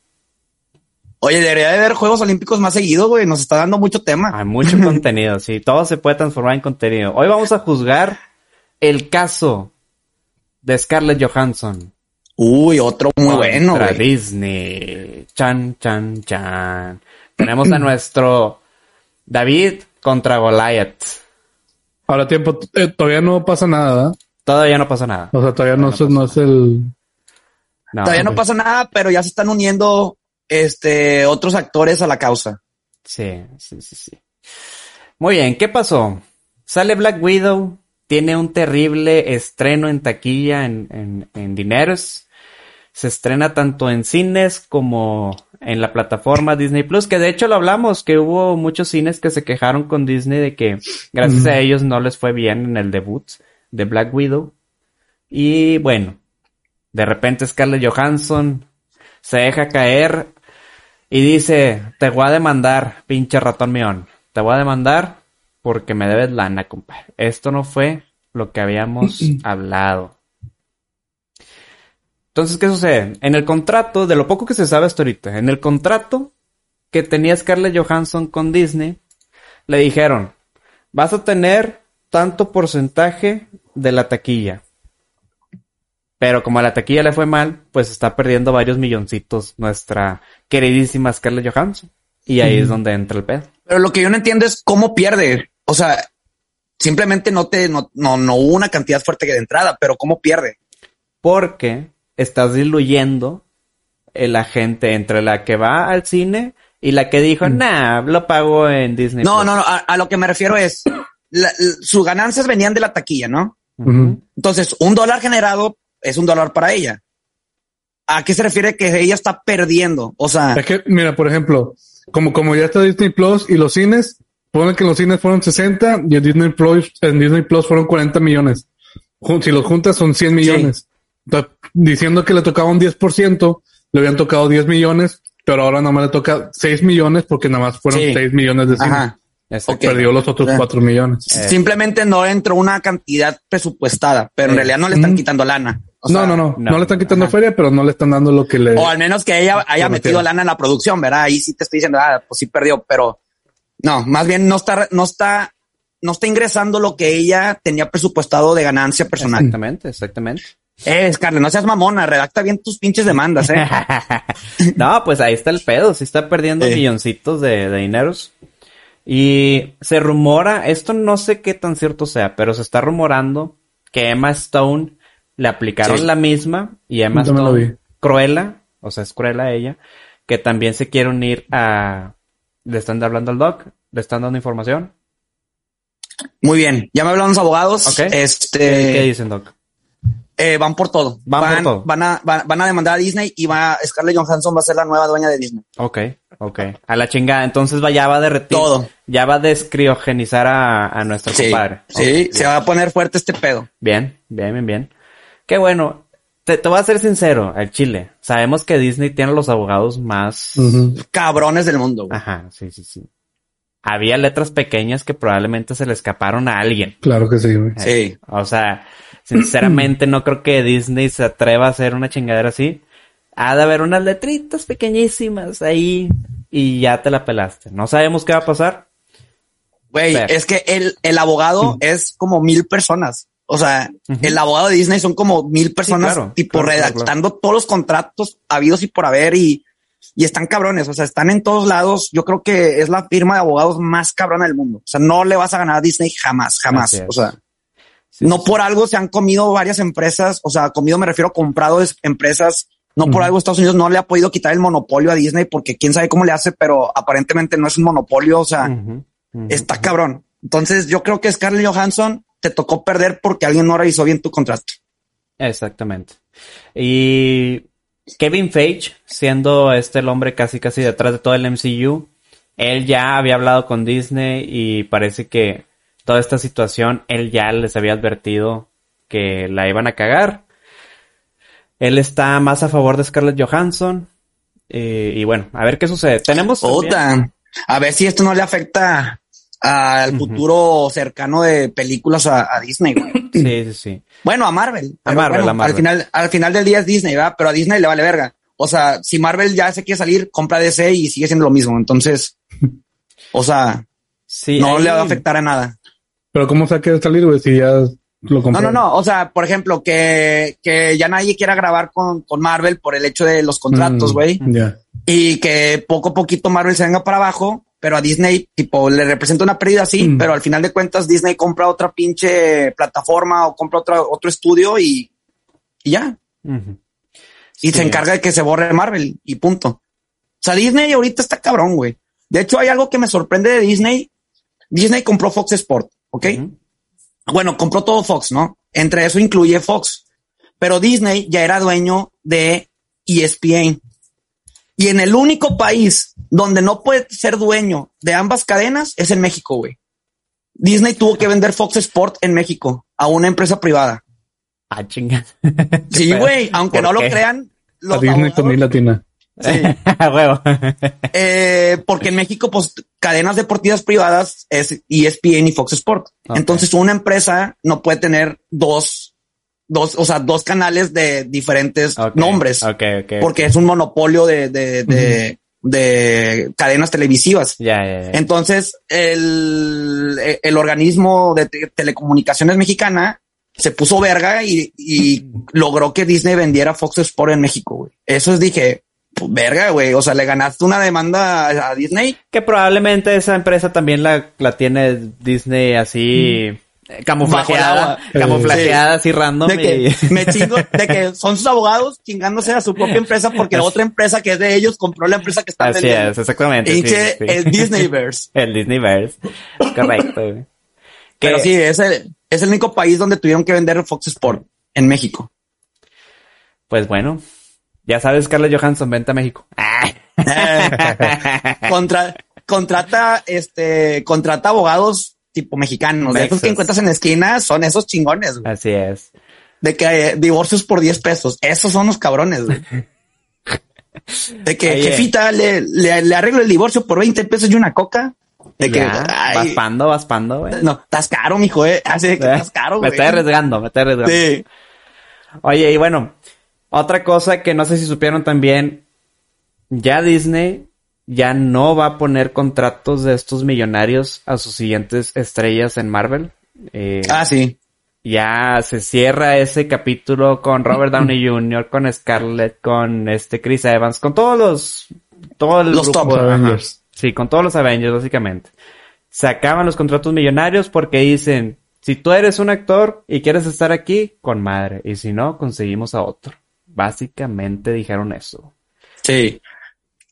C: Oye, debería de haber Juegos Olímpicos más seguido, güey. Nos está dando mucho tema.
A: Hay mucho [LAUGHS] contenido, sí. Todo se puede transformar en contenido. Hoy vamos a juzgar el caso de Scarlett Johansson.
C: Uy, otro muy bueno,
A: contra
C: güey.
A: Disney. Chan, chan, chan. Tenemos a nuestro David contra Goliath.
B: Ahora tiempo, eh, todavía no pasa nada, ¿verdad?
A: Todavía no pasa nada.
B: O sea, todavía no, es- no es el...
A: No.
C: Todavía no pasa nada, pero ya se están uniendo este otros actores a la causa.
A: Sí, sí, sí, sí. Muy bien, ¿qué pasó? Sale Black Widow, tiene un terrible estreno en taquilla, en, en, en dineros. Se estrena tanto en cines como en la plataforma Disney Plus, que de hecho lo hablamos, que hubo muchos cines que se quejaron con Disney de que gracias a ellos no les fue bien en el debut de Black Widow. Y bueno, de repente Scarlett Johansson se deja caer y dice, te voy a demandar, pinche ratón meón. Te voy a demandar porque me debes lana, compadre. Esto no fue lo que habíamos [CLEARS THROAT] hablado. Entonces, ¿qué sucede? En el contrato, de lo poco que se sabe hasta ahorita, en el contrato que tenía Scarlett Johansson con Disney, le dijeron, vas a tener tanto porcentaje de la taquilla. Pero como a la taquilla le fue mal, pues está perdiendo varios milloncitos nuestra queridísima Scarlett Johansson. Y ahí es donde entra el pedo.
C: Pero lo que yo no entiendo es cómo pierde. O sea, simplemente no te, no, no, no hubo una cantidad fuerte de entrada, pero cómo pierde.
A: Porque estás diluyendo la gente entre la que va al cine y la que dijo, nah, lo pago en Disney.
C: No,
A: Plus".
C: no, no. A, a lo que me refiero es [COUGHS] la- la- sus ganancias venían de la taquilla, ¿no? Entonces, un dólar generado es un dólar para ella. ¿A qué se refiere que ella está perdiendo? O sea,
B: Es que, mira, por ejemplo, como, como ya está Disney Plus y los cines, ponen que los cines fueron 60 y en Disney Plus, en Disney Plus fueron 40 millones. Si los juntas son 100 millones. Diciendo que le tocaba un 10%, le habían tocado 10 millones, pero ahora nada más le toca 6 millones porque nada más fueron
C: Sí.
B: 6 millones de cine.
C: ajá.
A: Exacto.
C: Ok.
B: Perdió los otros
C: Ya.
B: 4 millones.
A: Eh.
C: Simplemente no entró una cantidad presupuestada, pero en
A: Eh.
C: realidad no le están
B: Mm.
C: quitando lana. O
B: no,
C: sea,
B: no, no,
A: no.
B: no. le están quitando
C: Ajá.
B: feria, pero no le están dando lo que le.
C: O al menos que ella haya metido lana en la producción, ¿verdad? Ahí sí te estoy diciendo, ah, pues sí perdió, pero no, más bien no está, no está, no está ingresando lo que ella tenía presupuestado de ganancia personal.
A: Exactamente, exactamente.
C: Eh, Scarlett, no seas mamona, redacta bien tus pinches demandas, eh. [LAUGHS]
A: no, pues ahí está el pedo. Sí está perdiendo
C: Sí.
A: milloncitos de, de dineros. Y se rumora, esto no sé qué tan cierto sea, pero se está rumorando que Emma Stone le aplicaron
C: Sí.
A: la misma y Emma
B: Yo
A: Stone,
B: vi.
A: Cruella, o sea, es Cruella ella, que también se quiere unir a... ¿Le están hablando al doc? ¿Le están dando información?
C: Muy bien. Ya me hablaron los abogados.
A: Ok.
C: Este,
A: ¿Qué, qué dicen, doc?
C: Eh, van por todo.
A: Van por todo.
C: Van a, van, van a demandar a Disney y va, Scarlett Johansson va a ser la nueva dueña de Disney.
A: Ok, ok. A la chingada. Entonces va, ya va a derretir.
C: Todo.
A: Ya va a descriogenizar a, a nuestro
C: Sí,
A: compadre.
C: sí, se va a poner fuerte este pedo.
A: Bien, bien, bien, bien. Qué bueno. Te, te voy a ser sincero, al Chile. Sabemos que Disney tiene los abogados más...
C: Cabrones del mundo. güey.
A: Ajá, sí, sí, sí. Había letras pequeñas que probablemente se le escaparon a alguien.
B: Claro que sí, güey.
C: Sí.
A: O sea, sinceramente no creo que Disney se atreva a hacer una chingadera así. Ha de haber unas letritas pequeñísimas ahí y ya te la pelaste. No sabemos qué va a pasar.
C: Güey, es que el, el abogado es como mil personas. O sea, el abogado de Disney son como mil personas,
A: claro,
C: tipo
A: claro, claro,
C: redactando todos los contratos habidos y por haber y, y están cabrones. O sea, están en todos lados. Yo creo que es la firma de abogados más cabrona del mundo. O sea, no le vas a ganar a Disney jamás, jamás. O sea,
A: Sí,
C: no
A: sí,
C: por algo se han comido varias empresas. O sea, comido me refiero a comprado es- empresas. No por algo Estados Unidos no le ha podido quitar el monopolio a Disney porque quién sabe cómo le hace, pero aparentemente no es un monopolio. O sea, está cabrón. Entonces yo creo que Scarlett Johansson te tocó perder porque alguien no revisó bien tu contrato.
A: Exactamente. Y Kevin Feige, siendo este el hombre casi casi detrás de todo el MCU, él ya había hablado con Disney y parece que toda esta situación él ya les había advertido que la iban a cagar. Él está más a favor de Scarlett Johansson. eh, y bueno, a ver qué sucede. Tenemos también-
C: Puta. A ver si esto no le afecta al
A: Ujú.
C: futuro cercano de películas a, a Disney. güey.
A: Sí, sí, sí.
C: bueno, a Marvel.
A: A Marvel,
C: bueno,
A: a Marvel.
C: Al final, al final del día es Disney, ¿verdad? Pero a Disney le vale verga. O sea, si Marvel ya se quiere salir, compra DC y sigue siendo lo mismo. Entonces, o sea,
A: Sí,
C: no
A: ahí-
C: le va a afectar a nada.
B: Pero ¿cómo se quiere salir, güey? Si ya lo
C: No,
B: compré.
C: no, no. O sea, por ejemplo, que, que ya nadie quiera grabar con, con Marvel por el hecho de los contratos,
B: Mm,
C: güey.
B: Ya.
C: y que poco a poquito Marvel se venga para abajo, pero a Disney, tipo, le representa una pérdida así,
B: Mm.
C: pero al final de cuentas Disney compra otra pinche plataforma o compra otra, otro estudio y, y ya. Y
A: Sí.
C: se encarga de que se borre Marvel y punto. O sea, Disney ahorita está cabrón, güey. De hecho, hay algo que me sorprende de Disney. Disney compró Fox Sport, ¿ok? Bueno, compró todo Fox, ¿no? Entre eso incluye Fox. Pero Disney ya era dueño de ESPN. Y en el único país donde no puede ser dueño de ambas cadenas es en México, güey. Disney tuvo que vender Fox Sport en México a una empresa privada.
A: Ah, chinga.
C: Sí, [LAUGHS] güey, aunque
A: ¿Por
C: no
A: qué?
C: lo crean.
B: A
C: Los
B: Disney con mi
C: abogados-
B: latina.
C: Sí. [LAUGHS]
A: A huevo.
C: Eh, porque en México, pues, cadenas deportivas privadas es ESPN y Fox Sport. Entonces, una empresa no puede tener dos, dos, o sea, dos canales de diferentes
A: Ok,
C: nombres,
A: Ok, ok.
C: porque es un monopolio de, de, de, de cadenas televisivas.
A: Ya, ya, ya.
C: Entonces, el, el organismo de te- telecomunicaciones mexicana se puso verga y, y logró que Disney vendiera Fox Sport en México, güey. Eso es, dije, pues, verga, güey. O sea, le ganaste una demanda a, Disney.
A: Que probablemente esa empresa también la, la tiene Disney así eh, camuflajeada,
B: el agua.
A: camuflajeada así random
C: De que
A: y-
C: me chingo, de que son sus abogados chingándose a su propia empresa porque la otra empresa que es de ellos compró la empresa que están
A: así
C: vendiendo.
A: es, exactamente. sí,
C: el Disneyverse. [LAUGHS]
A: El Disneyverse. Correcto. [LAUGHS]
C: Pero
A: Que-
C: sí, es el, es el único país donde tuvieron que vender Fox Sport en México.
A: Pues bueno, ya sabes, Scarlett Johansson, vente a México. [LAUGHS]
C: Contra, contrata, este, contrata abogados tipo mexicanos. De esos que encuentras en la esquina son esos chingones, güey.
A: Así es.
C: De que eh, divorcios por 10 pesos. Esos son los cabrones, güey. [LAUGHS] De que
A: Oye.
C: jefita le, le, le arreglo el divorcio por 20 pesos y una coca. De que,
A: Ya,
C: ay,
A: vas pando, vas pando, güey.
C: no, estás caro, mijo, eh. Así de que estás caro,
A: me estoy arriesgando, me estoy arriesgando.
C: Sí.
A: Oye, y bueno, otra cosa que no sé si supieron también, ya Disney ya no va a poner contratos de estos millonarios a sus siguientes estrellas en Marvel. Eh,
C: Ah, sí.
A: Ya se cierra ese capítulo con Robert Downey [CLEARS THROAT] Jr., con Scarlett, con este Chris Evans, con todos los, todo el
C: Los top.
B: Avengers.
A: Sí, con todos los Avengers, básicamente. se acaban los contratos millonarios porque dicen, si tú eres un actor y quieres estar aquí, con madre. Y si no, conseguimos a otro. Básicamente dijeron eso.
C: Sí.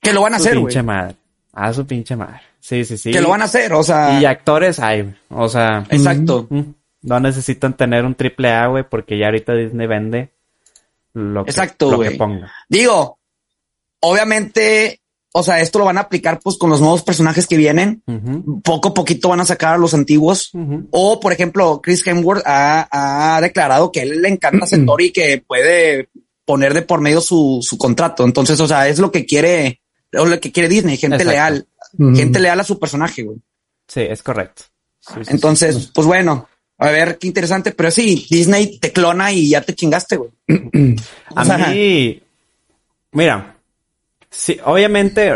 C: Que lo van a
A: su
C: hacer, güey.
A: pinche madre. A su pinche madre. Sí, sí, sí.
C: Que lo van a hacer, o sea.
A: Y actores hay. O sea,
C: Exacto.
A: no necesitan tener un triple A, güey, porque ya ahorita Disney vende lo que,
C: Exacto,
A: lo que
C: güey.
A: ponga.
C: Digo, obviamente, o sea, esto lo van a aplicar pues con los nuevos personajes que vienen. Poco a poquito van a sacar a los antiguos. O, por ejemplo, Chris Hemsworth ha, ha declarado que a él le encanta [CLEARS THROAT] Thor y que puede poner de por medio su, su contrato. Entonces, o sea, es lo que quiere, o lo que quiere Disney, gente
A: Exacto.
C: leal, gente leal a su personaje, güey.
A: Sí, es correcto. Sí, sí, sí.
C: Entonces, pues bueno, a ver qué interesante, pero sí, Disney te clona y ya te chingaste, güey. [CLEARS THROAT]
A: A
C: O sea,
A: mí, mira, sí, obviamente,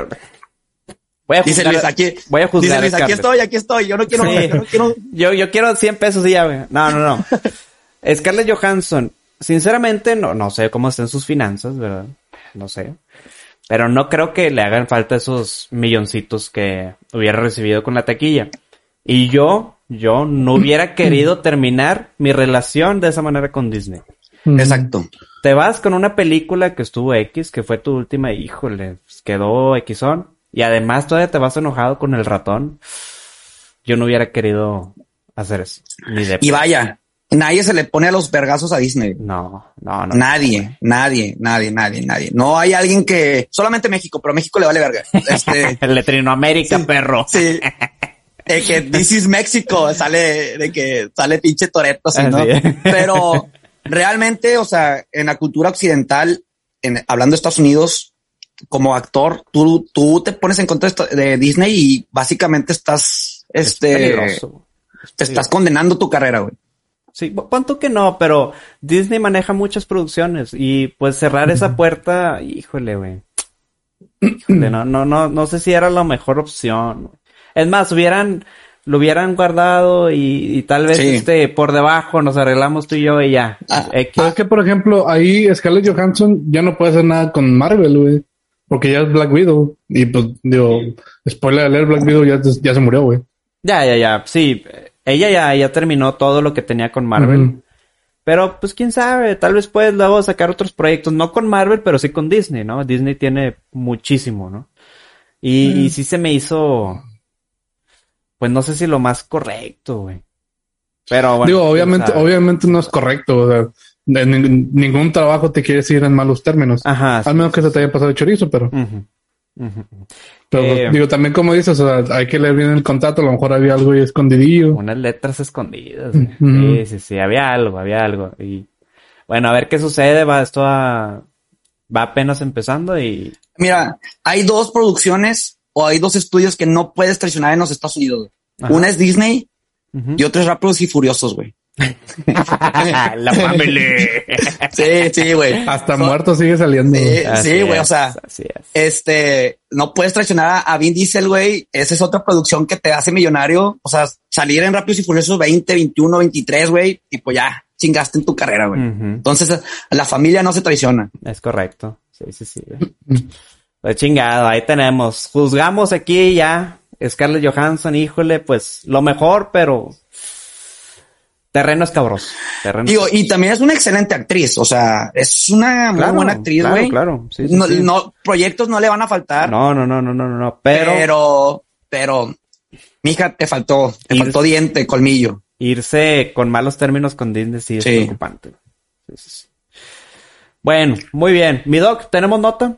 A: voy a
C: Dice
A: juzgar,
C: Luis, aquí,
A: voy a
C: dice
A: juzgar
C: aquí estoy, aquí estoy, yo no quiero,
A: Sí.
C: yo no quiero, [LAUGHS]
A: Yo, yo quiero 100 pesos y ya, güey. No, no, no. [LAUGHS] Scarlett Johansson, sinceramente, no, no sé cómo estén sus finanzas, ¿verdad? No sé. Pero no creo que le hagan falta esos milloncitos que hubiera recibido con la taquilla. Y yo, yo no hubiera [CLEARS THROAT] querido terminar mi relación de esa manera con Disney.
C: Exacto.
A: Te vas con una película que estuvo X, que fue tu última, híjole, pues, quedó Xon. Y además todavía te vas enojado con el ratón. Yo no hubiera querido hacer eso. Ni de...
C: Y vaya, nadie se le pone a los vergazos a Disney.
A: No, no, no.
C: Nadie, nadie, nadie, nadie, nadie. No hay alguien que, solamente México, pero México le vale verga. Este, [LAUGHS]
A: Latinoamérica, perro.
C: sí. [LAUGHS] De que This is México sale de que sale pinche Toreto, así, ¿no? Pero realmente, o sea, en la cultura occidental, en, hablando de Estados Unidos, como actor, tú, tú te pones en contra de Disney y básicamente estás,
A: Es
C: este, te estás condenando tu carrera, güey.
A: Sí, punto que no, pero Disney maneja muchas producciones y pues cerrar esa puerta, híjole, güey. Híjole, no, no, no, no sé si era la mejor opción. Es más, hubieran, lo hubieran guardado y, y tal vez
C: Sí.
A: este por debajo nos arreglamos tú y yo y ya.
C: Ah.
B: Pero es que, por ejemplo, ahí Scarlett Johansson ya no puede hacer nada con Marvel, güey. Porque ya es Black Widow. Y pues, digo, spoiler alert, Black Widow ya, ya se murió, güey.
A: Ya, ya, ya. Sí, ella ya, ya terminó todo lo que tenía con Marvel. Pero pues quién sabe, tal vez puedes luego sacar otros proyectos, no con Marvel, pero sí con Disney, ¿no? Disney tiene muchísimo, ¿no? Y, y sí se me hizo, pues no sé si lo más correcto, güey. Pero bueno.
B: digo, obviamente, obviamente no es correcto. O sea, de ningún trabajo te quieres ir en malos términos.
A: Ajá.
B: Al menos que se te haya pasado el chorizo, pero. Pero
A: Eh,
B: digo, también como dices, o sea, hay que leer bien el contrato. A lo mejor había algo ahí escondidillo.
A: Unas letras escondidas. güey.
B: Ujú.
A: Sí, sí, sí, había algo, había algo. Y bueno, a ver qué sucede, va, esto va, va apenas empezando y
C: Mira, hay dos producciones o hay dos estudios que no puedes traicionar en los Estados Unidos.
A: Ajá.
C: Una es Disney y otra es Rápidos y Furiosos, güey. [LAUGHS]
A: la family.
C: Sí, sí, güey.
B: Hasta muerto sigue saliendo.
C: Sí,
B: güey.
A: Así
C: sí, güey, o sea,
A: así es.
C: este, no puedes traicionar a, a Vin Diesel, güey. Esa es otra producción que te hace millonario. O sea, salir en Rápidos y Furiosos 20, 21, 23, güey, y pues ya chingaste en tu carrera, güey. Entonces, la familia no se traiciona.
A: Es correcto. Sí, sí, sí. Pues chingado, ahí tenemos. Juzgamos aquí ya. Scarlett Johansson, híjole, pues lo mejor, pero terreno escabroso. Terreno
C: Digo, y también es una excelente actriz. O sea, es una muy
A: Claro,
C: buena actriz,
A: claro,
C: güey.
A: claro. Sí, sí,
C: no,
A: sí.
C: no, proyectos no le van a faltar.
A: No, no, no, no, no, no. Pero,
C: pero, pero, mija, te faltó, te faltó diente, colmillo.
A: irse con malos términos con Disney sí es preocupante. Sí, sí, sí. Bueno, muy bien. Mi doc, ¿tenemos nota?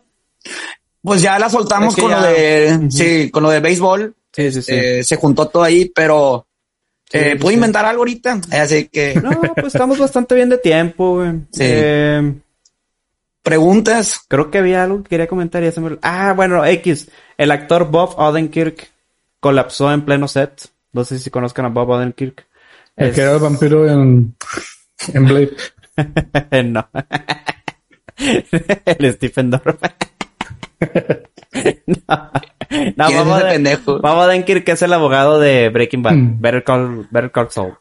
C: Pues ya la soltamos
A: Es que
C: con
A: ya-
C: lo de, sí, con lo de béisbol.
A: Sí, sí, sí.
C: Eh, se juntó todo ahí, pero eh,
A: sí,
C: puedo
A: sí.
C: inventar algo ahorita. Así que [LAUGHS]
A: No, pues estamos bastante bien de tiempo, güey.
C: Sí.
A: Eh,
C: preguntas.
A: Creo que había algo que quería comentar y ya se me... Ah, bueno, X. El actor Bob Odenkirk colapsó en pleno set. No sé si conozcan a Bob Odenkirk.
B: El
A: Es-
B: que era el vampiro en, en Blade. [LAUGHS]
A: no. [LAUGHS] el Stephen Dorff. no. [LAUGHS] No,
C: ¿Quién es ese
A: Oden-
C: pendejo?
A: Bob Odenkirk es el abogado de Breaking Bad.
B: Mm.
A: Better Call, Better Call Saul.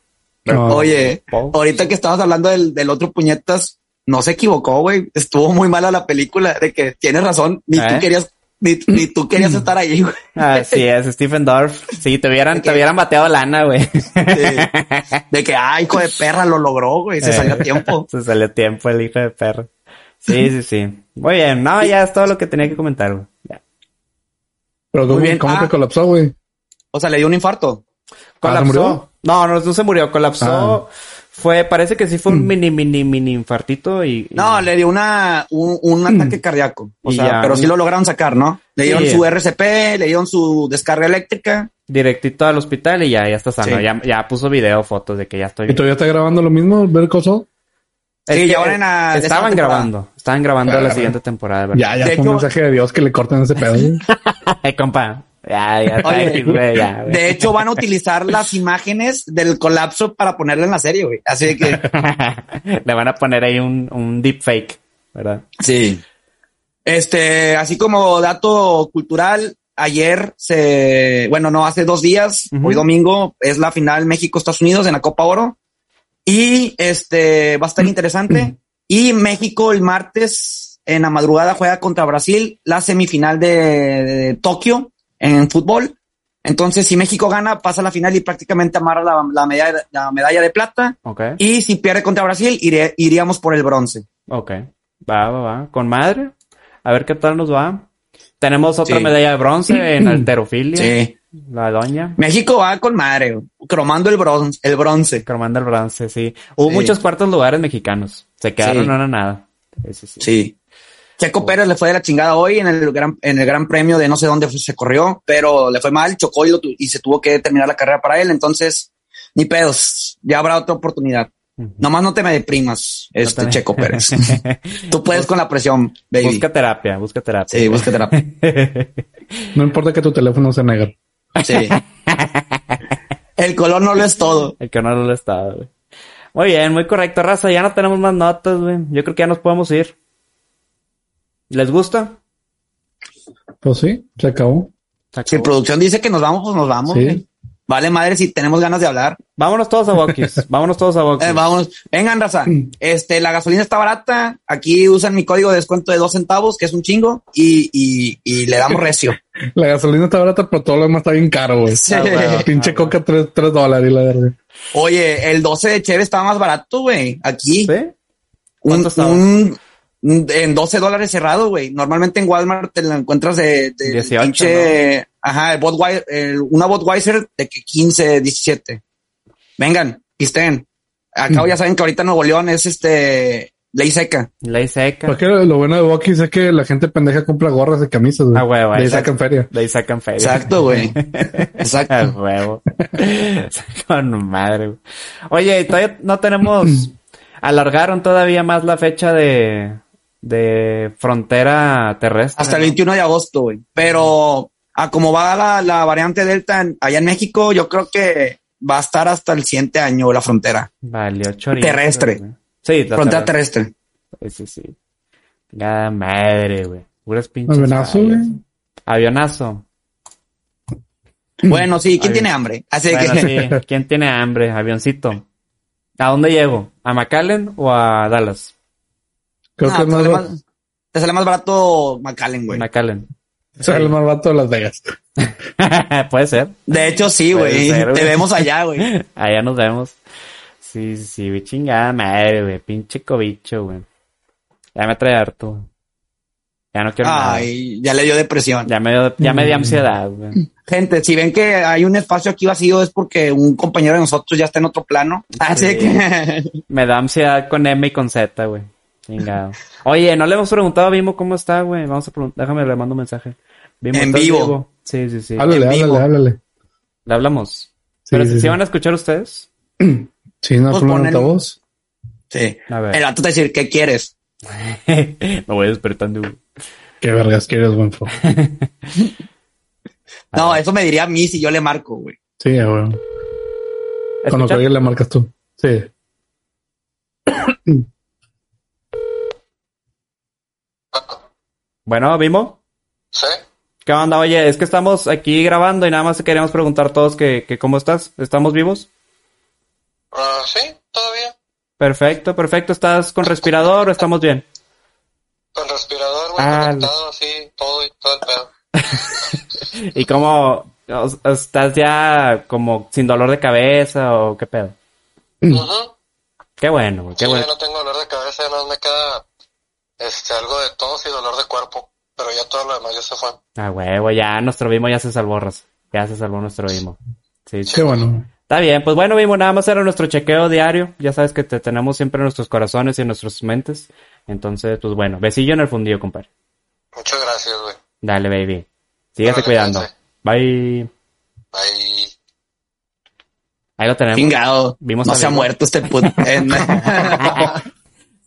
B: No.
C: Oye,
A: Paul.
C: ahorita que estabas hablando del, del otro puñetas, no se equivocó, güey. Estuvo muy mala la película de que tienes razón. Ni
A: ¿Eh?
C: tú querías Ni, ni tú querías estar ahí, güey.
A: Así es, Stephen Dorff. Sí, te hubieran, te hubieran bateado lana, güey.
C: De, de que, ah, hijo de perra, lo logró, güey. Se salió a tiempo. [LAUGHS]
A: Se salió a tiempo el hijo de perro. Sí, sí, sí. Muy bien. No, ya es todo lo que tenía que comentar, güey. Ya.
B: Pero ¿cómo,
C: bien.
B: cómo
C: Ah.
B: que colapsó, güey?
C: O sea, le dio un infarto.
A: Colapsó.
B: Ah, ¿se murió?
A: No, no, no se murió. Colapsó. Fue, parece que sí fue un mini, mini, mini infartito y... y-
C: No, le dio una, un, un ataque cardíaco. O
A: Y
C: sea,
A: ya.
C: pero sí lo lograron sacar, ¿no? Le dieron
A: Sí.
C: su RCP, le dieron su descarga eléctrica.
A: Directito al hospital y ya, ya está sano.
C: Sí.
A: Ya, ya puso video, fotos de que ya estoy
B: ¿Y
A: bien.
B: todavía está grabando lo mismo?
A: Es
C: Sí,
A: que
C: ya van a-
A: Estaban grabando. Estaban grabando la siguiente temporada, ¿verdad?
B: Ya, ya
C: De
B: fue un mensaje de Dios que le corten ese pedo. [LAUGHS]
A: Ay, [LAUGHS] compa. Ya, ya está
C: Oye,
A: aquí, güey, ya, güey.
C: De hecho, van a utilizar las imágenes del colapso para ponerla en la serie, güey. Así que, [LAUGHS]
A: Le van a poner ahí un, un deepfake, ¿verdad?
C: sí. Este, así como dato cultural, ayer se, bueno, no, hace dos días, hoy domingo, es la final México-Estados Unidos en la Copa Oro. Y este, va a estar interesante. [CLEARS THROAT] Y México el martes en la madrugada juega contra Brasil la semifinal de, de Tokio en fútbol. Entonces, si México gana, pasa a la final y prácticamente amarra la, la medalla, la medalla de plata.
A: Ok,
C: Y si pierde contra Brasil, iré- iríamos por el bronce.
A: ok. Va, va, va. Con madre. A ver qué tal nos va. Tenemos otra
C: Sí.
A: medalla de bronce [CLEARS THROAT] en alterofilia. La doña.
C: México va con madre, cromando el bronce, el bronce.
A: Cromando el bronce, sí. Hubo
C: Sí.
A: muchos cuartos lugares mexicanos. Se quedaron,
C: Sí.
A: no era nada. Sí, sí.
C: Sí. Checo Pérez le fue de la chingada hoy en el gran, en el gran premio de no sé dónde fue- se corrió, pero le fue mal, chocó y, lo tu- y se tuvo que terminar la carrera para él. Entonces, ni pedos, ya habrá otra oportunidad. Nomás no te me deprimas, este
A: te-
C: Checo Pérez. [LAUGHS] [LAUGHS] Tú puedes con la presión, baby.
A: Busca terapia, busca terapia.
C: Sí, busca terapia. [LAUGHS]
B: No importa que tu teléfono sea negro.
C: Sí. El color no lo es todo.
A: El que no lo estaba, güey. Muy bien, muy correcto, raza. Ya no tenemos más notas, güey. Yo creo que ya nos podemos ir. ¿Les gusta?
B: Pues sí, se acabó.
A: Se
C: Si
A: acabó.
C: producción dice que nos vamos, pues nos vamos.
B: Sí.
C: Vale, madre, si tenemos ganas de hablar.
A: Vámonos todos a Walkies. [LAUGHS] Vámonos todos a Walkies.
C: Eh, vamos, vengan, raza. Este, la gasolina está barata. Aquí usan mi código de descuento de dos centavos, que es un chingo, y, y, y le damos recio. [LAUGHS]
B: La gasolina está barata, pero todo lo demás está bien caro, güey.
C: Sí.
A: Ah, güey.
B: Pinche coca, tres, tres dólares y la verga.
C: Oye, el 12 de Cheve estaba más barato, güey. Aquí.
A: ¿Sí?
C: Un- en 12 dólares cerrado, güey. Normalmente en Walmart te la encuentras de, de
A: 18,
C: pinche, ajá, el Budweiser, el- una Budweiser de que 15, 17. Vengan, pisten. Acá
A: Mm.
C: ya saben que ahorita Nuevo León es este ley seca.
A: Ley seca.
B: Porque lo bueno de Bucky's es que la gente pendeja compra gorras y camisas, güey.
A: Ah, güey, güey.
B: De ahí sacan feria.
A: De ahí sacan feria.
C: Exacto, güey.
A: A [LAUGHS]
C: Exacto.
A: huevo. [LAUGHS] Con madre. güey. Oye, todavía no tenemos. [CLEARS THROAT] Alargaron todavía más la fecha de. De frontera terrestre.
C: Hasta el
A: ¿no?
C: 21 de agosto, güey. Pero a como va la, la variante Delta en- allá en México, yo creo que va a estar hasta el siguiente año la frontera.
A: Valió chorizo.
C: Terrestre.
A: Sí, la
C: Frontera
A: terrestre.
C: terrestre.
A: Sí, sí, sí. Ya madre, güey. Puras pinches.
B: Avionazo, güey.
A: Avionazo. [CLEARS THROAT]
C: Bueno, sí, ¿quién tiene hambre? Así
A: Bueno,
C: que
A: sí. ¿Quién tiene hambre? Avioncito. ¿A dónde llego? ¿A McAllen o a Dallas?
B: Creo
C: No,
B: que
C: te,
B: es más,
C: sale
B: ba-
C: más, te sale más barato McAllen, güey.
A: McAllen.
B: sale más barato de Las Vegas. [LAUGHS]
A: Puede ser.
C: De hecho, sí, güey. Te
A: güey.
C: vemos allá, güey. [LAUGHS]
A: Allá nos vemos. Sí, sí, güey, chingada madre, güey. Pinche cobicho, güey. Ya me trae harto. Ya no quiero nada.
C: Ay, ya le dio depresión.
A: Ya me, dio- ya me dio ansiedad, güey.
C: Gente, si ven que hay un espacio aquí vacío es porque un compañero de nosotros ya está en otro plano. Así
A: Sí.
C: que
A: Me da ansiedad con M y con Z, güey. Chingado. Oye, no le hemos preguntado a Vimo cómo está, güey. Vamos a preguntar. Déjame, le mando un mensaje. Vimo,
C: En
A: ¿estás
C: vivo.
A: Sí, sí, sí.
B: Háblale,
C: en vivo.
B: háblale, háblale.
A: Le hablamos.
B: Sí,
A: Pero
B: sí,
A: si
B: sí.
A: van a escuchar ustedes. [CLEARS THROAT]
B: Sí, no,
C: Pues
B: por un
C: ponle-
B: altavoz.
C: sí.
A: A ver.
C: El vato te va a decir, ¿qué quieres? [LAUGHS]
A: me voy despertando, güey.
B: Qué vergas quieres, buen fo. [LAUGHS]
C: No, eso me diría a mí si yo le marco, güey.
B: Sí, güey. Cuando
A: ¿Escucha?
B: cuelgue le marcas tú. Sí. [CLEARS THROAT]
A: Bueno, Vimo.
F: Sí,
A: ¿Qué onda? Oye, es que estamos aquí grabando y nada más queríamos preguntar todos que, que cómo estás. ¿Estamos vivos?
F: Ah, sí, bien.
A: Perfecto, perfecto. ¿Estás con respirador o estamos bien?
F: Con respirador, güey,
A: Ah,
F: conectado así, todo y todo el pedo. [LAUGHS]
A: ¿Y cómo estás ya como sin dolor de cabeza o qué pedo?
F: Ujú.
A: Qué bueno, qué
F: Sí,
A: bueno.
F: ya no tengo dolor de cabeza, más me queda este, algo de tos y dolor de cuerpo. Pero ya todo lo demás ya se fue.
A: Ah, huevo, ya nuestro Vimo ya se salvó. Ya se salvó nuestro Vimo. Sí, sí.
B: Qué bueno.
A: Está bien, pues bueno, Vimo, nada más era nuestro chequeo diario. Ya sabes que te tenemos siempre en nuestros corazones y en nuestras mentes. Entonces, pues bueno, besillo en el fundillo, compadre.
F: Muchas gracias, güey.
A: Dale, baby. Síguese
F: Órale,
A: cuidando.
F: cuídense.
A: Bye.
F: Ahí.
A: Ahí lo tenemos.
C: Chingado.
A: Vimos
C: no se ha muerto este puto. [LAUGHS]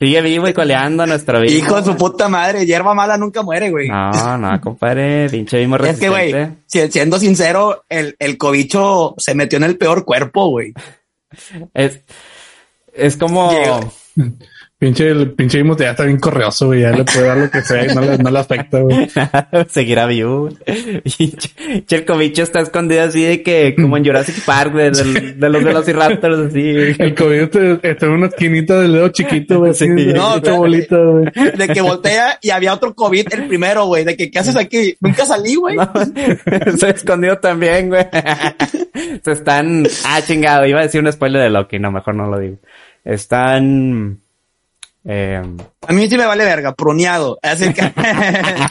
A: Sigue vivo y coleando nuestro Vimo.
C: Hijo de su puta madre, hierba mala nunca muere, güey.
A: No, no, compadre. Pinche Vimo
C: es que,
A: resistente.
C: güey, si- siendo sincero, el, el cobicho se metió en el peor cuerpo, güey.
A: Es, es como...
B: Pinche, el pinche Vimo ya está bien correoso, güey. Ya le puede dar lo que sea y no le, no le afecta, güey. [LAUGHS]
A: Seguirá vivo. [LAUGHS] Chelcovicho está escondido así de que, como en Jurassic Park, güey, del- de los Velociraptors, así. [LAUGHS]
B: El COVID te- está en una esquinita del dedo chiquito, güey.
A: Sí.
B: así, de-
C: No, espérate.
B: bolita, güey.
C: De que voltea y había otro COVID, el primero, güey. De que, ¿qué haces aquí? Nunca salí, güey.
A: No, se escondido también, güey. Se están... Ah, chingado. Iba a decir un spoiler de Loki. No, mejor no lo digo. Están... Eh,
C: A mí sí me vale verga, pruneado. Así que... [LAUGHS]